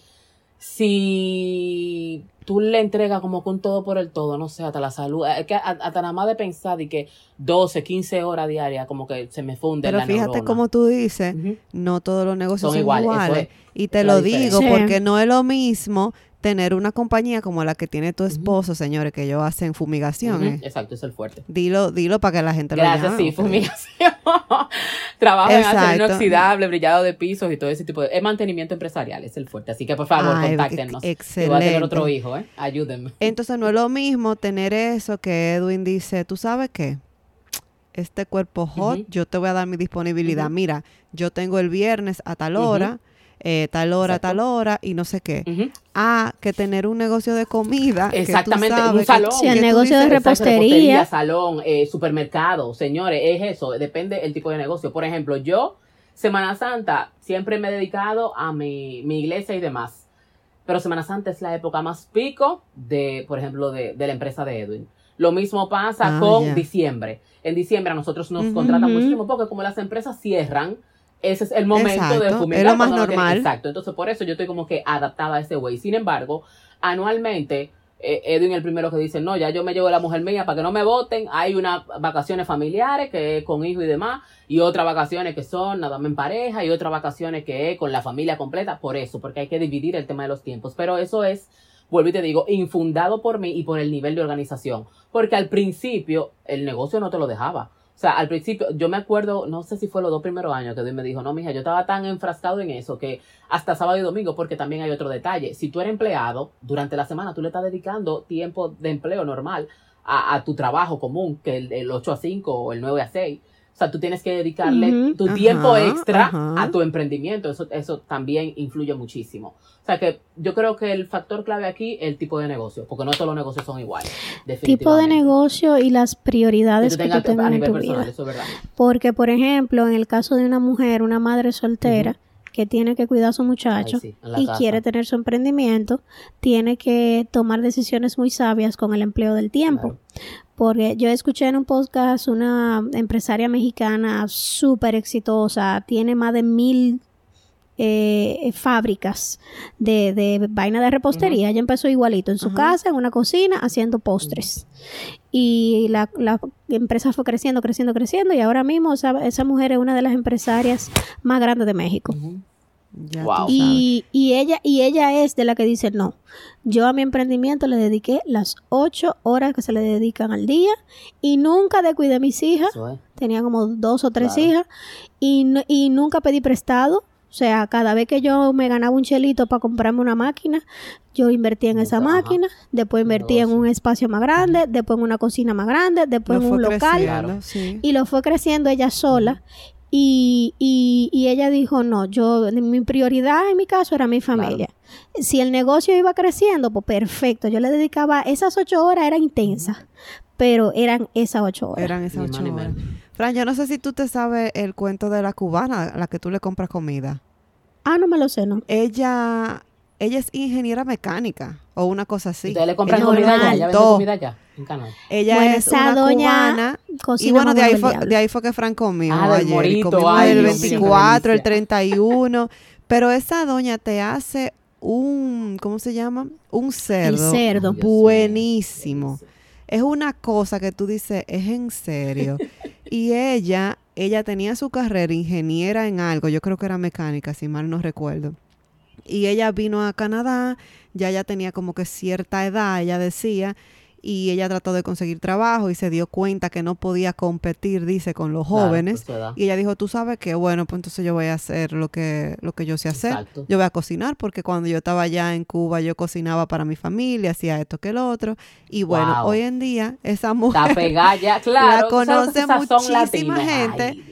si tú le entregas como con todo por el todo, no sé, hasta la salud, es que hasta nada más de pensar y que 12, 15 horas diarias como que se me funde Pero fíjate como tú dices, no todos los negocios son, iguales. y te lo digo porque no es lo mismo tener una compañía como la que tiene tu esposo, señores, que ellos hacen fumigación. ¿eh? Exacto, es el fuerte. Dilo, dilo para que la gente lo vea. Gracias, sí, fumigación. Trabajo en acero inoxidable, brillado de pisos y todo ese tipo de... Es mantenimiento empresarial, es el fuerte. Así que, por favor, contáctenos. Excelente. voy a tener otro hijo, ¿eh? Ayúdenme. Entonces, no es lo mismo tener eso que Edwin dice, ¿tú sabes qué? Este cuerpo hot, yo te voy a dar mi disponibilidad. Mira, yo tengo el viernes a tal hora eh, tal hora, tal hora y no sé qué. A que tener un negocio de comida. Exactamente, un salón. Sí, el negocio de repostería. Salón, eh, supermercado, señores, es eso, depende el tipo de negocio. Por ejemplo, yo, Semana Santa, siempre me he dedicado a mi, mi iglesia y demás. Pero Semana Santa es la época más pico de, por ejemplo, de, de la empresa de Edwin. Lo mismo pasa ah, con diciembre. En diciembre a nosotros nos contratan muchísimo porque como las empresas cierran, ese es el momento de fumigar. Es lo más normal. exacto. Entonces, por eso yo estoy como que adaptada a ese güey. Sin embargo, anualmente, eh, Edwin el primero que dice, no, ya yo me llevo la mujer mía para que no me voten. Hay unas vacaciones familiares que es con hijo y demás, y otras vacaciones que son nada más en pareja, y otras vacaciones que es con la familia completa. Por eso, porque hay que dividir el tema de los tiempos. Pero eso es, vuelvo y te digo, infundado por mí y por el nivel de organización. Porque al principio el negocio no te lo dejaba. O sea, al principio, yo me acuerdo, no sé si fue los dos primeros años que Dios me dijo, no, mija, yo estaba tan enfrascado en eso que hasta sábado y domingo, porque también hay otro detalle. Si tú eres empleado, durante la semana tú le estás dedicando tiempo de empleo normal a, tu trabajo común, que el, el 8 a 5 o el 9 a 6. O sea, tú tienes que dedicarle tu tiempo extra a tu emprendimiento. Eso, eso también influye muchísimo. O sea, que yo creo que el factor clave aquí es el tipo de negocio, porque no todos los negocios son iguales. Tipo de negocio y las prioridades que, tú tengas en tu vida. Porque, por ejemplo, en el caso de una mujer, una madre soltera, que tiene que cuidar a su muchacho y quiere tener su emprendimiento, tiene que tomar decisiones muy sabias con el empleo del tiempo. Porque yo escuché en un podcast una empresaria mexicana súper exitosa, tiene más de mil eh, fábricas de, de, vaina de repostería. Ella empezó igualito en su casa, en una cocina, haciendo postres. Y la, la, empresa fue creciendo, creciendo, creciendo. Y ahora mismo esa, esa mujer es una de las empresarias más grandes de México. Y, y, ella, y ella es de la que dice, no, yo a mi emprendimiento le dediqué las ocho horas que se le dedican al día y nunca descuidé a mis hijas, tenía como dos o tres hijas, y, y nunca pedí prestado. O sea, cada vez que yo me ganaba un chelito para comprarme una máquina, yo invertía en esa máquina, después invertía en un espacio más grande, después en una cocina más grande, después en un local. Y lo fue creciendo ella sola. Y, y, y, ella dijo, no, yo, mi prioridad en mi caso era mi familia. Si el negocio iba creciendo, pues perfecto, yo le dedicaba, esas ocho horas eran intensas, pero eran esas ocho horas. Eran esas ocho horas. Fran, yo no sé si tú te sabes el cuento de la cubana a la que tú le compras comida. Ah, no me lo sé, ¿no? Ella, ella es ingeniera mecánica o una cosa así. Ustedes le compran comida allá, ella vende comida allá, en Canadá. Ella es una cubana. Y bueno, de ahí, fue, de ahí fue que Fran comió ah, ayer. comió el 24, el 31. Pero esa doña te hace un, ¿cómo se llama? Un cerdo. El cerdo. Buenísimo. Es una cosa que tú dices, es en serio. y ella, ella tenía su carrera ingeniera en algo, yo creo que era mecánica, si mal no recuerdo. Y ella vino a Canadá, ya ya tenía como que cierta edad, ella decía, y ella trató de conseguir trabajo y se dio cuenta que no podía competir, dice, con los jóvenes. y ella dijo, tú sabes que, bueno, pues entonces yo voy a hacer lo que, lo que yo sé hacer. Yo voy a cocinar porque cuando yo estaba allá en Cuba yo cocinaba para mi familia, hacía esto que lo otro. Y bueno, hoy en día esa mujer claro, la conoce muchísima gente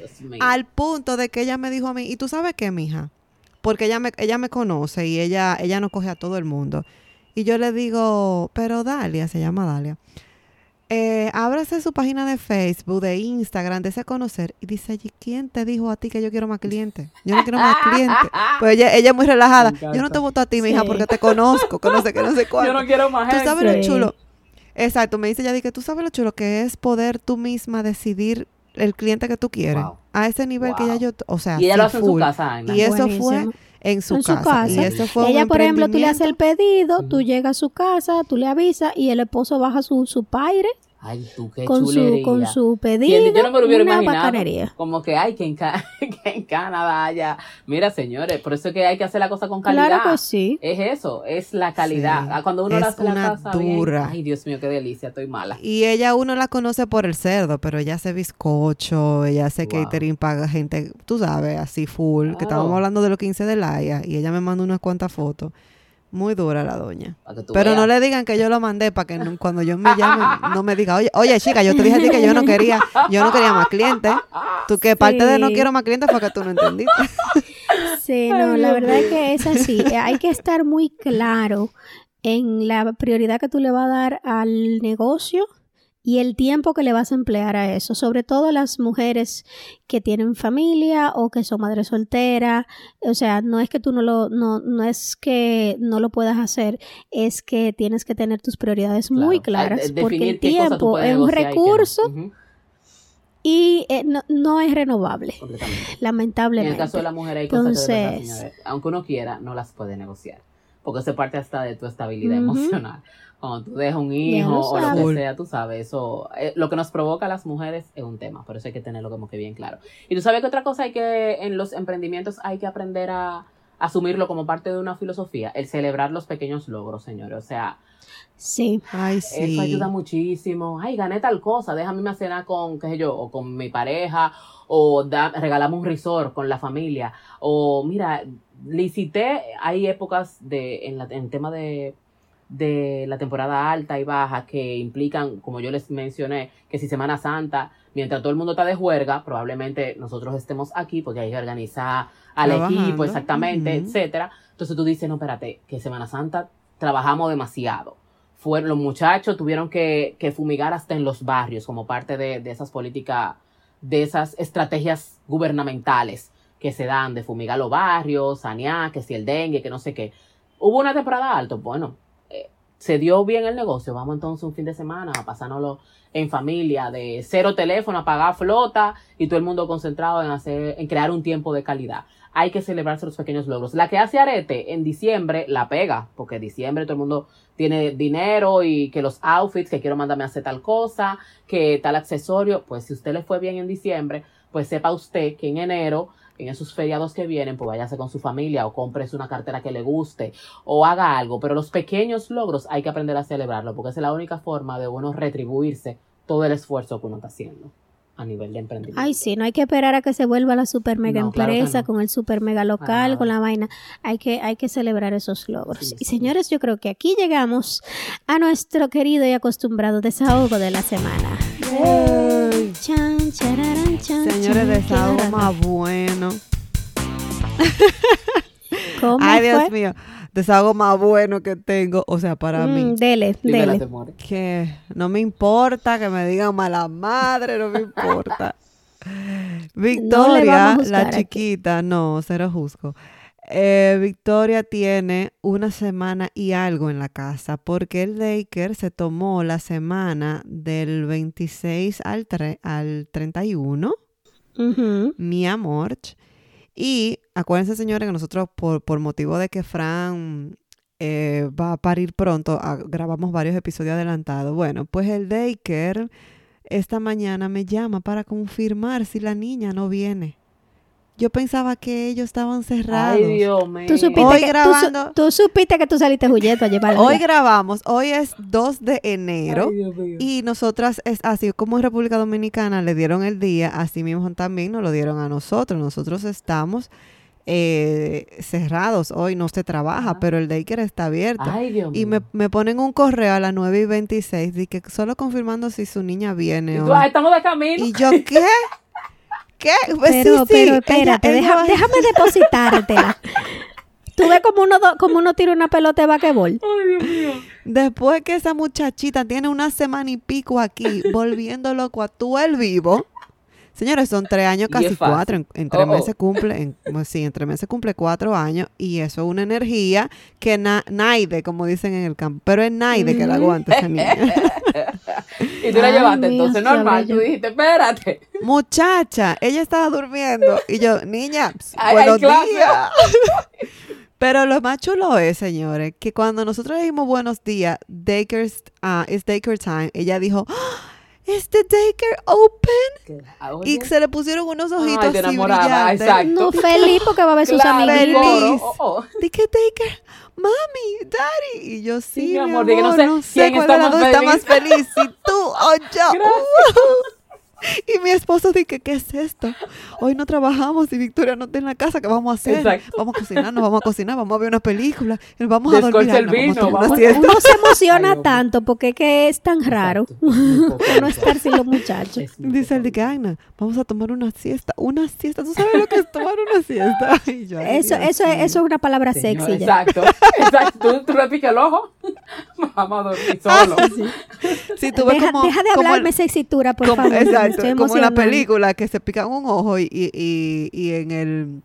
al punto de que ella me dijo a mí, ¿y tú sabes qué, mija? Porque ella me, ella me conoce y ella, ella no coge a todo el mundo. Y yo le digo, pero Dalia, se llama Dalia. Eh, ábrase su página de Facebook, de Instagram, de ese conocer. Y dice allí, ¿quién te dijo a ti que yo quiero más clientes? Yo no quiero más clientes. Pues ella, ella es muy relajada. Yo no te voto a ti, mi hija, porque te conozco, que no sé qué, no sé cuál. Yo no quiero más Tú sabes lo chulo. Exacto, me dice ella, que tú sabes lo chulo que es poder tú misma decidir el cliente que tú quieres. A ese nivel que ya yo, o sea, y ella lo hace en su casa, Y eso fue en su, casa. Y fue Ella, por ejemplo, tú le haces el pedido, tú llegas a su casa, tú le avisas y el esposo baja su, su paire Ay, tú qué con chulería. Su, con su pedido. Yo no me lo hubiera imaginado. Como que, ay, que en, que en Canadá haya. Mira, señores, por eso es que hay que hacer la cosa con calidad. Claro que sí. Es eso, es la calidad. Ah, cuando uno la hace una la casa dura. ay, Dios mío, qué delicia, estoy mala. Y ella uno la conoce por el cerdo, pero ella hace bizcocho, ella hace catering paga gente, tú sabes, así full. Que estábamos hablando de los 15 de Laia y ella me mandó unas cuantas fotos. Muy dura la doña. Pero no le digan que yo lo mandé para que cuando yo me llame no me diga, oye, oye chica, yo te dije a ti que yo no quería, yo no quería más clientes. Tú que parte de no quiero más clientes fue que tú no entendiste. Sí, no, la verdad es que es así. Hay que estar muy claro en la prioridad que tú le vas a dar al negocio y el tiempo que le vas a emplear a eso, sobre todo las mujeres que tienen familia o que son madres solteras, o sea, no es que tú no lo no, no es que no lo puedas hacer, es que tienes que tener tus prioridades muy claras, porque el tiempo es un recurso. Y eh, no, es renovable, lamentablemente. En el caso de la mujer hay cosas que aunque uno quiera, no las puede negociar, porque eso parte hasta de tu estabilidad emocional cuando tú dejas un hijo o lo que sea, tú sabes, eso, eh, lo que nos provoca a las mujeres es un tema, por eso hay que tenerlo como que bien claro. Y tú sabes que otra cosa hay que, en los emprendimientos hay que aprender a asumirlo como parte de una filosofía, el celebrar los pequeños logros, señores, o sea, Sí. Ay, sí. Eso ayuda muchísimo. Ay, gané tal cosa, déjame una cena con, qué sé yo, o con mi pareja, o da, regalamos un resort con la familia, o mira, licité, hay épocas de, en, la, en tema de de la temporada alta y baja que implican, como yo les mencioné, que si Semana Santa, mientras todo el mundo está de juerga, probablemente nosotros estemos aquí porque hay que organizar al equipo exactamente, etcétera. Entonces tú dices, no, espérate, que Semana Santa trabajamos demasiado. Fueron, los muchachos tuvieron que, que fumigar hasta en los barrios como parte de, de esas políticas, de esas estrategias gubernamentales que se dan de fumigar los barrios, sanear, que si el dengue, que no sé qué. Hubo una temporada alta, bueno, se dio bien el negocio, vamos entonces un fin de semana a pasárnoslo en familia, de cero teléfono, apagar flota y todo el mundo concentrado en hacer, en crear un tiempo de calidad. Hay que celebrarse los pequeños logros. La que hace arete en diciembre la pega, porque en diciembre todo el mundo tiene dinero y que los outfits, que quiero mandarme a hacer tal cosa, que tal accesorio, pues si usted le fue bien en diciembre, pues sepa usted que en enero en esos feriados que vienen, pues váyase con su familia o cómprese una cartera que le guste o haga algo. Pero los pequeños logros hay que aprender a celebrarlo porque es la única forma de uno retribuirse todo el esfuerzo que uno está haciendo a nivel de emprendimiento. Ay, sí, no hay que esperar a que se vuelva la super mega empresa con el super mega local, con la vaina. Hay que, hay que celebrar esos logros. y señores, yo creo que aquí llegamos a nuestro querido y acostumbrado desahogo de la semana. Señores, desahogo más bueno. Ay, Dios mío desahogo más bueno que tengo, o sea, para mí. Mm, dele, dele. Que no me importa que me digan mala madre, no me importa. Victoria, la chiquita, no, cero juzgo. Eh, Victoria tiene una semana y algo en la casa porque el Laker se tomó la semana del 26 al, al 31. Mi amor. Y acuérdense, señores, que nosotros, por, por motivo de que Fran eh, va a parir pronto, grabamos varios episodios adelantados. Bueno, pues el Daker esta mañana me llama para confirmar si la niña no viene. Yo pensaba que ellos estaban cerrados. Ay, Dios mío. ¿Tú supiste, hoy que, grabando, tú, supiste que tú saliste huyendo a llevar Hoy grabamos, hoy es 2 de enero y nosotras, es así como en República Dominicana le dieron el día, así mismo también nos lo dieron a nosotros. Nosotros estamos eh, cerrados, hoy no se trabaja, pero el daycare está abierto. Ay, Dios y me, me, ponen un correo a las 9 y 26 de que solo confirmando si su niña viene. ¿Y tú, estamos de camino. ¿Y yo qué? ¿Qué? Pues pero, pero espérate, déjame depositártela. Tú ves como uno, como uno tira una pelota de vaquebol. Ay, Dios mío. Después que esa muchachita tiene una semana y pico aquí, volviendo loco a tú el vivo. Señores, son tres años, casi cuatro. En, tres oh, oh. meses cumple, en, sí, en tres meses cumple cuatro años. Y eso es una energía que naide, como dicen en el campo. Pero es naide que la aguanta esa niña. y tú la llevaste, entonces normal. Tú dijiste, espérate. Muchacha, ella estaba durmiendo. Y yo, niña, buenos días. Pero lo más chulo es, señores, que cuando nosotros dijimos buenos días, Daker's, uh, it's Daker time, ella dijo, ¡Ah! ¿Es the daycare open? Y se le pusieron unos ojitos Ay, así brillantes. Exacto. No, feliz porque va a ver sus amigos. Feliz. Oh, oh. ¿De Mami, daddy. Y yo, sí, mi amor, no sé, no sé cuál de los dos está más feliz, si tú o yo. Y mi esposo dice, ¿qué es esto? Hoy no trabajamos y Victoria no está en la casa, ¿qué vamos a hacer? Vamos a cocinar, nos vamos a cocinar, vamos a ver una película, vamos a dormir. El vino, vamos Uno se emociona tanto porque es que es tan raro no estar sin los muchachos. Dice el de que, vamos a tomar una siesta, una siesta. ¿Tú sabes lo que es tomar una siesta? eso, eso, es, eso es una palabra sexy. Exacto, exacto. Tú, tú le el ojo, vamos a dormir solo. Sí, tú ves deja, como, deja de hablarme sexitura, por favor. Exacto, como en la película que se pican un ojo y, y, y en el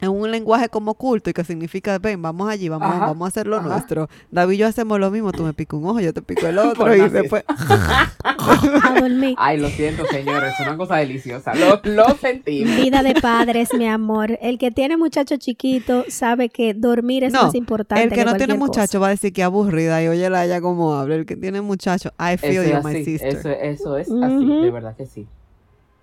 en un lenguaje como culto y que significa, ven, vamos allí, vamos, vamos a hacer lo nuestro. David y yo hacemos lo mismo, tú me pico un ojo, yo te pico el otro y después... Ay, lo siento, señores, es una cosa deliciosa, lo, lo sentimos. Vida de padres, mi amor. El que tiene muchacho chiquito sabe que dormir es más importante el que, no tiene muchacho va a decir que aburrida y oye la ella como habla. El que tiene muchacho, I feel you, my sister. Eso, eso es así, de verdad que sí.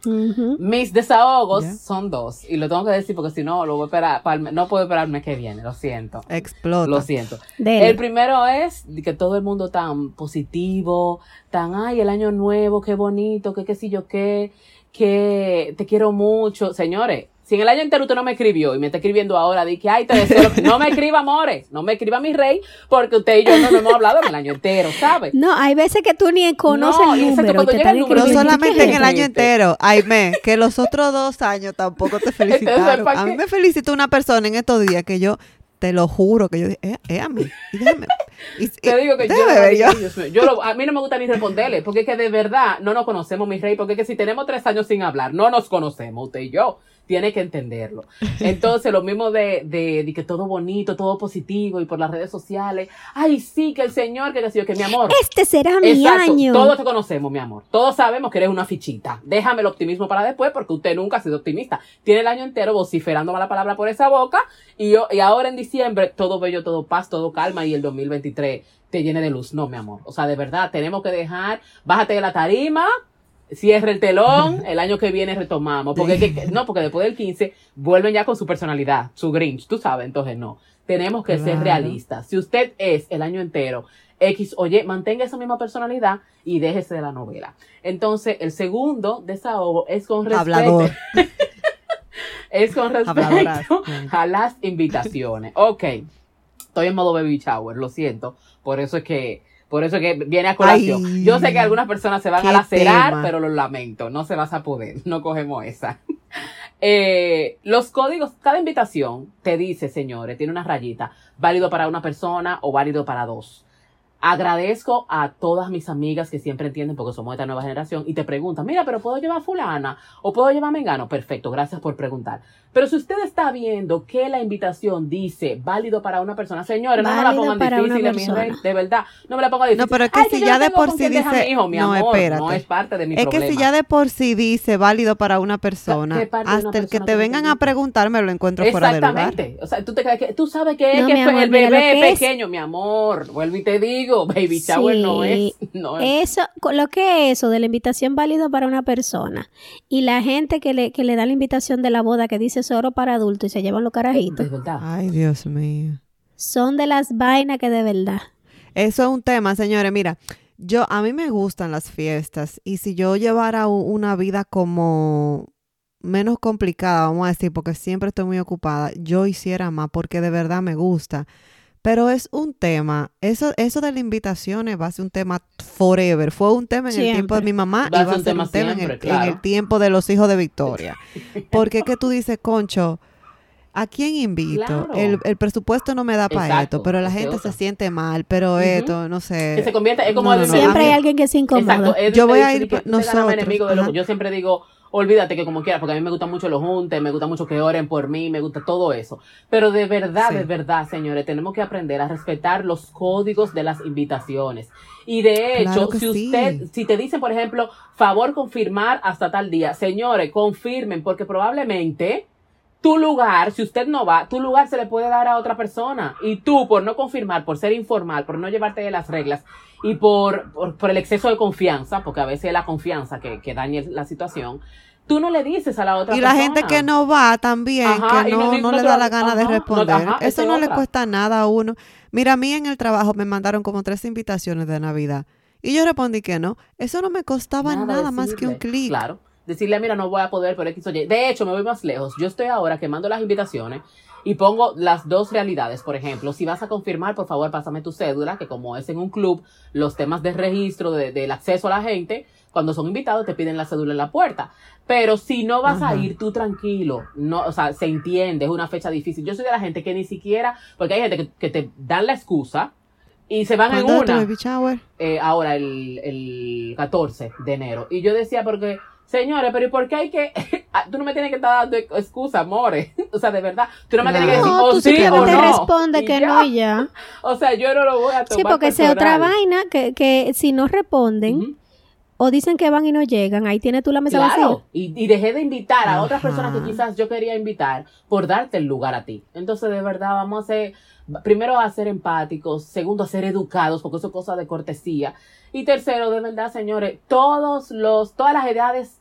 Mis desahogos son dos. Y lo tengo que decir porque si no, lo voy a esperar, no puedo esperarme que viene. Lo siento. Explota. Lo siento. El primero es que todo el mundo tan positivo, tan, ay, el año nuevo, qué bonito, qué qué sé yo qué, que te quiero mucho. Señores, si en el año entero usted no me escribió y me está escribiendo ahora, di que, ay, te deseo, no me escriba, amores, no me escriba mi rey, porque usted y yo no hemos hablado en el año entero, ¿sabes? No, hay veces que tú ni conoces el número. no solamente en el año entero, Aime, que los otros dos años tampoco te felicitaron. a mí me felicitó una persona en estos días que yo, te lo juro que yo dije, eh, eh a mí. Y déjame, te digo que yo, yo. a mí no me gusta ni responderle, porque es que de verdad no nos conocemos, mi rey, porque es que si tenemos tres años sin hablar, no nos conocemos, usted y yo. Tiene que entenderlo. Entonces, lo mismo de, de, que todo bonito, todo positivo y por las redes sociales. Ay, sí, que el Señor, que que mi amor. Este será mi año. Todos te conocemos, mi amor. Todos sabemos que eres una fichita. Déjame el optimismo para después porque usted nunca ha sido optimista. Tiene el año entero vociferando mala palabra por esa boca y, yo, y ahora en diciembre todo bello, todo paz, todo calma y el 2023 te llene de luz. No, mi amor. O sea, de verdad, tenemos que dejar, bájate de la tarima, cierre el telón, el año que viene retomamos. Porque no, porque después del 15 vuelven ya con su personalidad, su Grinch, tú sabes, entonces no. Tenemos que ser realistas. Si usted es el año entero X, oye, mantenga esa misma personalidad y déjese de la novela. Entonces, el segundo desahogo es con respecto. es con respecto a las invitaciones. Ok. Estoy en modo baby shower, lo siento. Por eso es que por eso que viene a colación. Yo sé que algunas personas se van a lacerar, pero lo lamento, no se vas a poder, no cogemos esa. Eh, los códigos, cada invitación te dice, señores, tiene una rayita, válido para una persona o válido para dos. Agradezco a todas mis amigas que siempre entienden porque somos de esta nueva generación y te preguntan, mira, pero ¿puedo llevar fulana? ¿O puedo llevar mengano? Perfecto, gracias por preguntar. Pero si usted está viendo que la invitación dice válido para una persona, señores, no me la pongan difícil, mi rey, de verdad, no me la pongan difícil. No, pero es que si ya de por sí dice, no, espérate. no es parte de mi Es que si ya de por sí dice válido para una persona, hasta el que te vengan a preguntar me lo encuentro fuera de lugar. Exactamente. O sea, tú, te, que, tú sabes que es que el bebé pequeño, mi amor, vuelvo y te digo baby shower no, es, Eso, lo que es eso de la invitación válida para una persona y la gente que le, que le da la invitación de la boda que dice solo para adultos y se llevan los carajitos. Ay, Dios mío. Son de las vainas que de verdad. Eso es un tema, señores. Mira, yo a mí me gustan las fiestas y si yo llevara una vida como menos complicada, vamos a decir, porque siempre estoy muy ocupada, yo hiciera más porque de verdad me gusta. Pero es un tema, eso, eso de las invitaciones va a ser un tema forever. Fue un tema en el tiempo de mi mamá y va a ser un tema en, el, tiempo de los hijos de Victoria. Porque es que tú dices, concho, ¿a quién invito? El, presupuesto no me da para esto, pero la gente se siente mal, pero esto, no sé. se convierte, es como Siempre hay alguien que se incomoda. yo voy a ir, nosotros. yo siempre digo, olvídate que como quieras, porque a mí me gustan mucho los juntes, me gusta mucho que oren por mí, me gusta todo eso. Pero de verdad, de verdad, señores, tenemos que aprender a respetar los códigos de las invitaciones. Y de hecho, si usted, si te dicen, por ejemplo, favor confirmar hasta tal día, señores, confirmen, porque probablemente tu lugar, si usted no va, tu lugar se le puede dar a otra persona. Y tú, por no confirmar, por ser informal, por no llevarte de las reglas y por, por, el exceso de confianza, porque a veces es la confianza que, que daña la situación, tú no le dices a la otra persona. Y la gente que no va también, que no, no, le da la gana de responder. Eso no le cuesta nada a uno. Mira, a mí en el trabajo me mandaron como tres invitaciones de Navidad. Y yo respondí que no. Eso no me costaba nada, más que un clic. Claro decirle, mira, no voy a poder por X o Y. De hecho, me voy más lejos. Yo estoy ahora quemando las invitaciones y pongo las dos realidades. Por ejemplo, si vas a confirmar, por favor, pásame tu cédula, que como es en un club, los temas de registro, del acceso a la gente, cuando son invitados te piden la cédula en la puerta. Pero si no vas a ir tú tranquilo, no, o sea, se entiende, es una fecha difícil. Yo soy de la gente que ni siquiera, porque hay gente que, te dan la excusa y se van en una. Eh, ahora, el, el 14 de enero. Y yo decía, porque Señores, pero ¿y por qué hay que.? Ah, tú no me tienes que estar dando excusa, amores. O sea, de verdad. Tú no me tienes que decir, o sí o no. responde que no y ya. O sea, yo no lo voy a tomar. Sí, porque es otra vaina que, que si no responden. O dicen que van y no llegan, ahí tienes tú la mesa claro. Y, y, dejé de invitar a otras personas que quizás yo quería invitar por darte el lugar a ti. Entonces, de verdad, vamos a ser, primero a ser empáticos, segundo a ser educados, porque eso es cosa de cortesía. Y tercero, de verdad, señores, todos los, todas las edades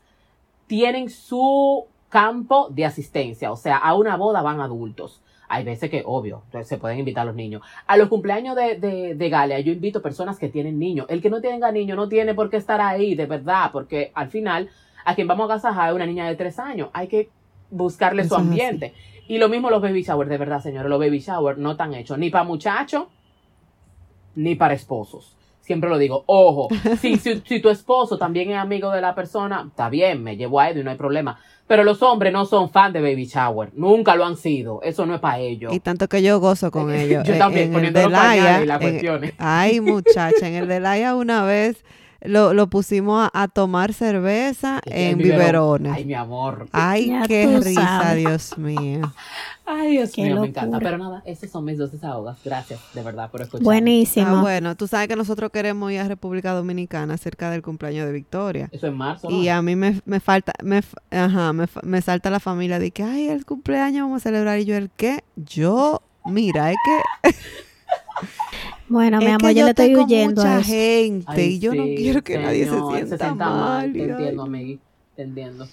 tienen su campo de asistencia. O sea, a una boda van adultos. Hay veces que, obvio, se pueden invitar a los niños. A los cumpleaños de, de, de Galia, yo invito personas que tienen niños. El que no tenga niño no tiene por qué estar ahí, de verdad, porque al final, a quien vamos a agasajar es una niña de tres años. Hay que buscarle su ambiente. Y lo mismo los baby shower, de verdad, señores. Los baby shower no están hechos ni para muchachos, ni para esposos. Siempre lo digo, ojo, si, si, tu esposo también es amigo de la persona, está bien, me llevo a y no hay problema. Pero los hombres no son fan de Baby Shower. Nunca lo han sido. Eso no es para ellos. Y tanto que yo gozo con ellos. yo también, poniendo los y las cuestiones. Ay, muchacha, en el de Laia una vez lo, lo pusimos a, tomar cerveza en, biberones. Ay, mi amor. Ay, qué risa, Dios mío. Ay, Dios mío, me encanta. Pero nada, esos son mis dos desahogas. Gracias, de verdad, por escuchar. Buenísimo. Ah, bueno, tú sabes que nosotros queremos ir a República Dominicana cerca del cumpleaños de Victoria. Eso es marzo. Y a mí me, me falta, me, ajá, me, me, salta la familia de que, ay, el cumpleaños vamos a celebrar. Y yo, ¿el qué? Yo, mira, es que... Bueno, mi amor, yo, le estoy huyendo mucha gente y yo no quiero que nadie se sienta, mal. Te entiendo, Amigui, te entiendo.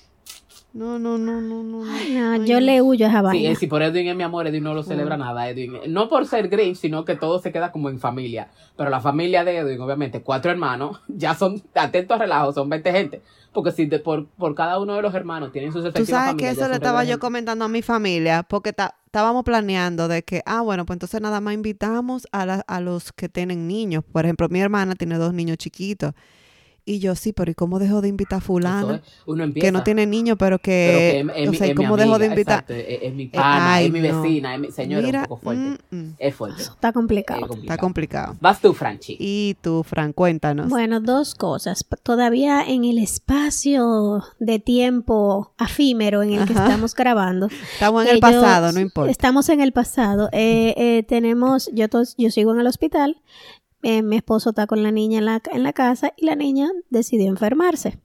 No, no, no, no, no. No, yo le huyo a esa vaina. Sí, si por Edwin es mi amor, Edwin no lo celebra nada. Edwin, no por ser Grinch, sino que todo se queda como en familia. Pero la familia de Edwin, obviamente, cuatro hermanos, ya son, atentos a relajo, son 20 gente. Porque si de, por, por cada uno de los hermanos tienen sus efectivos Tú sabes que eso le estaba yo comentando a mi familia, porque estábamos planeando de que, ah, bueno, pues entonces nada más invitamos a, a los que tienen niños. Por ejemplo, mi hermana tiene dos niños chiquitos. Y yo, sí, pero ¿y cómo dejo de invitar a fulano? que no tiene niños, pero que... o sea, ¿y cómo dejo de invitar? es, mi pana, es mi vecina, es mi señora, es un poco fuerte. Mm, mm. Es fuerte. Está complicado. Está complicado. Vas tú, Franchi. Y tú, Fran, cuéntanos. Bueno, dos cosas. Todavía en el espacio de tiempo afímero en el que estamos grabando. Estamos en el pasado, no importa. Estamos en el pasado. Eh, eh, tenemos, yo, yo sigo en el hospital eh, mi esposo está con la niña en la, en la casa y la niña decidió enfermarse.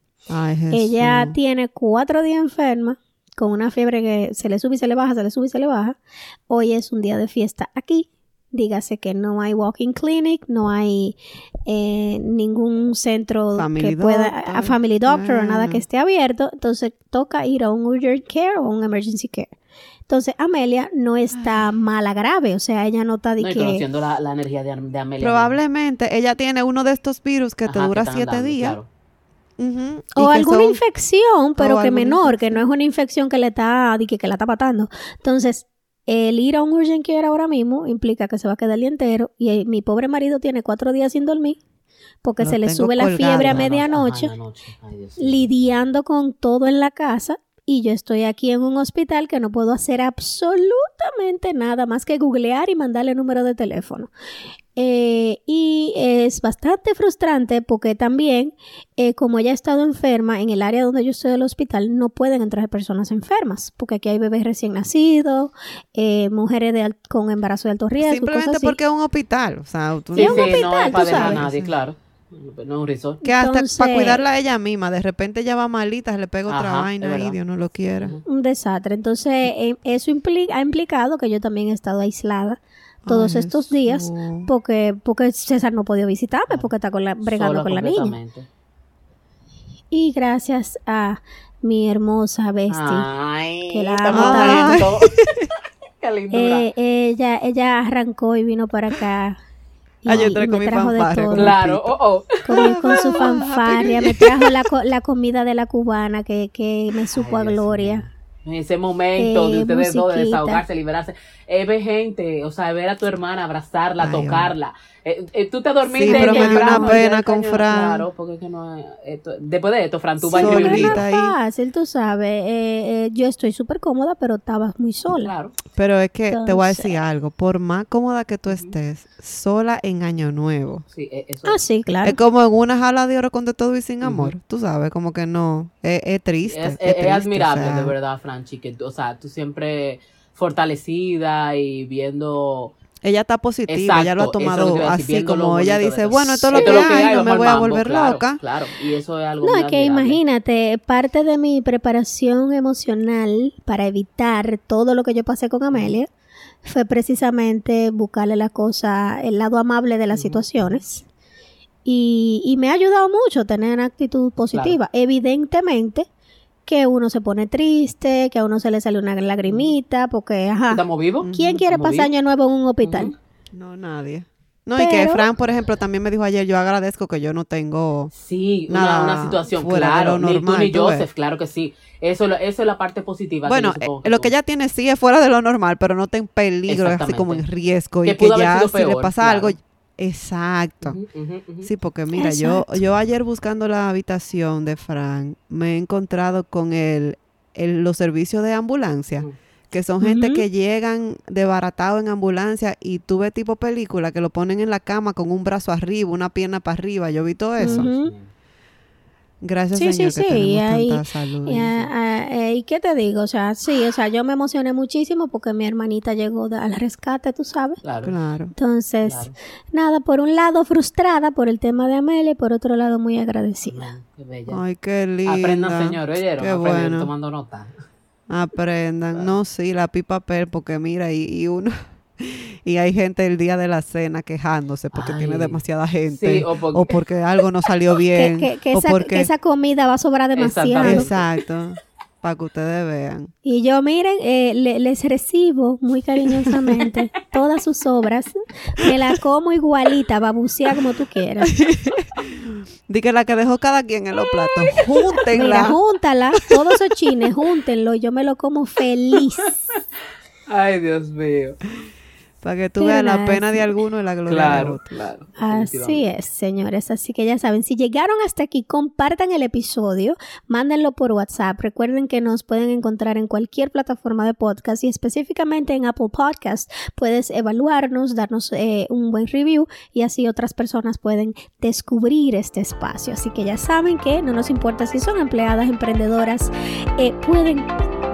Ella tiene cuatro días enferma, con una fiebre que se le sube y se le baja, se le sube y se le baja. Hoy es un día de fiesta aquí. Dígase que no hay walking clinic, no hay eh, ningún centro que pueda, a family doctor o nada que esté abierto. Entonces toca ir a un urgent care o un emergency care. Entonces, Amelia no está mala grave, o sea, ella no está de no, que... conociendo la, la, energía de, Amelia. Probablemente ella tiene uno de estos virus que te dura siete días. O alguna infección, pero que menor, que no es una infección que le está, que, que la está matando. Entonces, el ir a un urgent care ahora mismo implica que se va a quedar el día entero y eh, mi pobre marido tiene cuatro días sin dormir porque se le sube la fiebre a medianoche, lidiando con todo en la casa y yo estoy aquí en un hospital que no puedo hacer absolutamente nada más que googlear y mandarle número de teléfono. Eh, y es bastante frustrante porque también, eh, como ella ha estado enferma, en el área donde yo estoy del hospital no pueden entrar personas enfermas, porque aquí hay bebés recién nacidos, eh, mujeres de con embarazo de alto riesgo. Simplemente porque es un hospital. O sea, tú... es un hospital, no es nadie, claro. No, Que hasta para cuidarla a ella misma, de repente ella va malita, se le pega otra vaina y Dios no lo quiera. Un desastre. Entonces, eh, eso ha implicado que yo también he estado aislada todos estos días porque porque César no podía visitarme porque está con la, bregando con la niña. Y gracias a mi hermosa bestia, que la amo tanto. eh, ella, ella arrancó y vino para acá Ah, yo trajo mi fanfarria. Claro, oh, oh. Con, su fanfarria. me trajo la, la, comida de la cubana que, que me supo a gloria. En ese momento de eh, ustedes dos de desahogarse, liberarse. Es ver gente, o sea, ver a tu hermana, abrazarla, tocarla. Eh, eh, tú te dormiste. Sí, pero me dio una pena con Fran. Claro, porque es que no esto, después de esto, Fran, tú vas a fácil, tú sabes. Eh, eh, yo estoy súper cómoda, pero estabas muy sola. Claro. Pero es que te voy a decir algo. Por más cómoda que tú estés, sola en Año Nuevo. Sí, e, eso ah, sí, claro. Es como en una jala de oro con de todo y sin amor. Tú sabes, como que no. Es, triste. Es, es, admirable, de verdad, Franchi, que o sea, tú siempre fortalecida y viendo ella está positiva, ella lo ha tomado así como ella dice, bueno, esto es lo que, hay, no me voy a volver loca. Claro, y eso es algo No, es que imagínate, parte de mi preparación emocional para evitar todo lo que yo pasé con Amelia fue precisamente buscarle la cosa, el lado amable de las situaciones. Y, y, me ha ayudado mucho tener una actitud positiva. Evidentemente, que uno se pone triste, que a uno se le sale una lagrimita, porque, ajá. ¿Estamos vivos? ¿Quién quiere pasar año nuevo en un hospital? No, nadie. No, y que Fran, por ejemplo, también me dijo ayer, yo agradezco que yo no tengo sí, nada una, situación, claro, ni tú ni Joseph, claro que sí. Eso, eso es la parte positiva. Bueno, eh, lo que ella tiene sí es fuera de lo normal, pero no está en peligro, así como en riesgo. y que ya si le pasa algo, Exacto. Sí, porque mira, yo yo ayer buscando la habitación de Frank me he encontrado con el, los servicios de ambulancia, que son gente que llegan desbaratado en ambulancia y tú ves tipo película que lo ponen en la cama con un brazo arriba, una pierna para arriba. Yo vi todo eso. Gracias, sí, Señor, sí, que sí. tanta salud. Eh, y, qué te digo? O sea, sí, o sea, yo me emocioné muchísimo porque mi hermanita llegó al rescate, tú sabes. Claro. claro. Entonces, nada, por un lado frustrada por el tema de Amelia y por otro lado muy agradecida. qué bella. Ay, qué lindo. Aprendan, señor, oyeron, qué bueno. tomando nota. Aprendan. No, sí, la pipa per, porque mira, y uno y hay gente el día de la cena quejándose porque tiene demasiada gente o, porque... algo no salió bien que, o esa, porque... esa comida va a sobrar demasiado. Exacto. Para que ustedes vean. Y yo, miren, eh, les recibo muy cariñosamente todas sus obras. Me la como igualita, babucea como tú quieras. Di que la que dejó cada quien en los platos, júntenla. Mira, júntala, todos esos chines, júntenlo. Yo me lo como feliz. Ay, Dios mío. Para que tú veas la pena de alguno y la gloria de otro. Claro, Así es, señores. Así que ya saben, si llegaron hasta aquí, compartan el episodio, mándenlo por WhatsApp. Recuerden que nos pueden encontrar en cualquier plataforma de podcast y específicamente en Apple Podcast. Puedes evaluarnos, darnos eh, un buen review y así otras personas pueden descubrir este espacio. Así que ya saben que no nos importa si son empleadas, emprendedoras, eh, pueden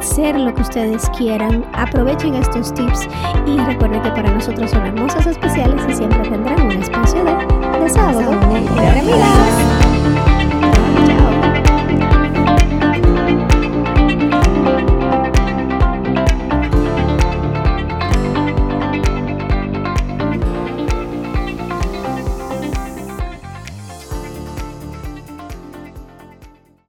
ser lo que ustedes quieran. Aprovechen estos tips y recuerden que para nosotros son hermosas especiales y siempre tendrán un espacio de desahogo.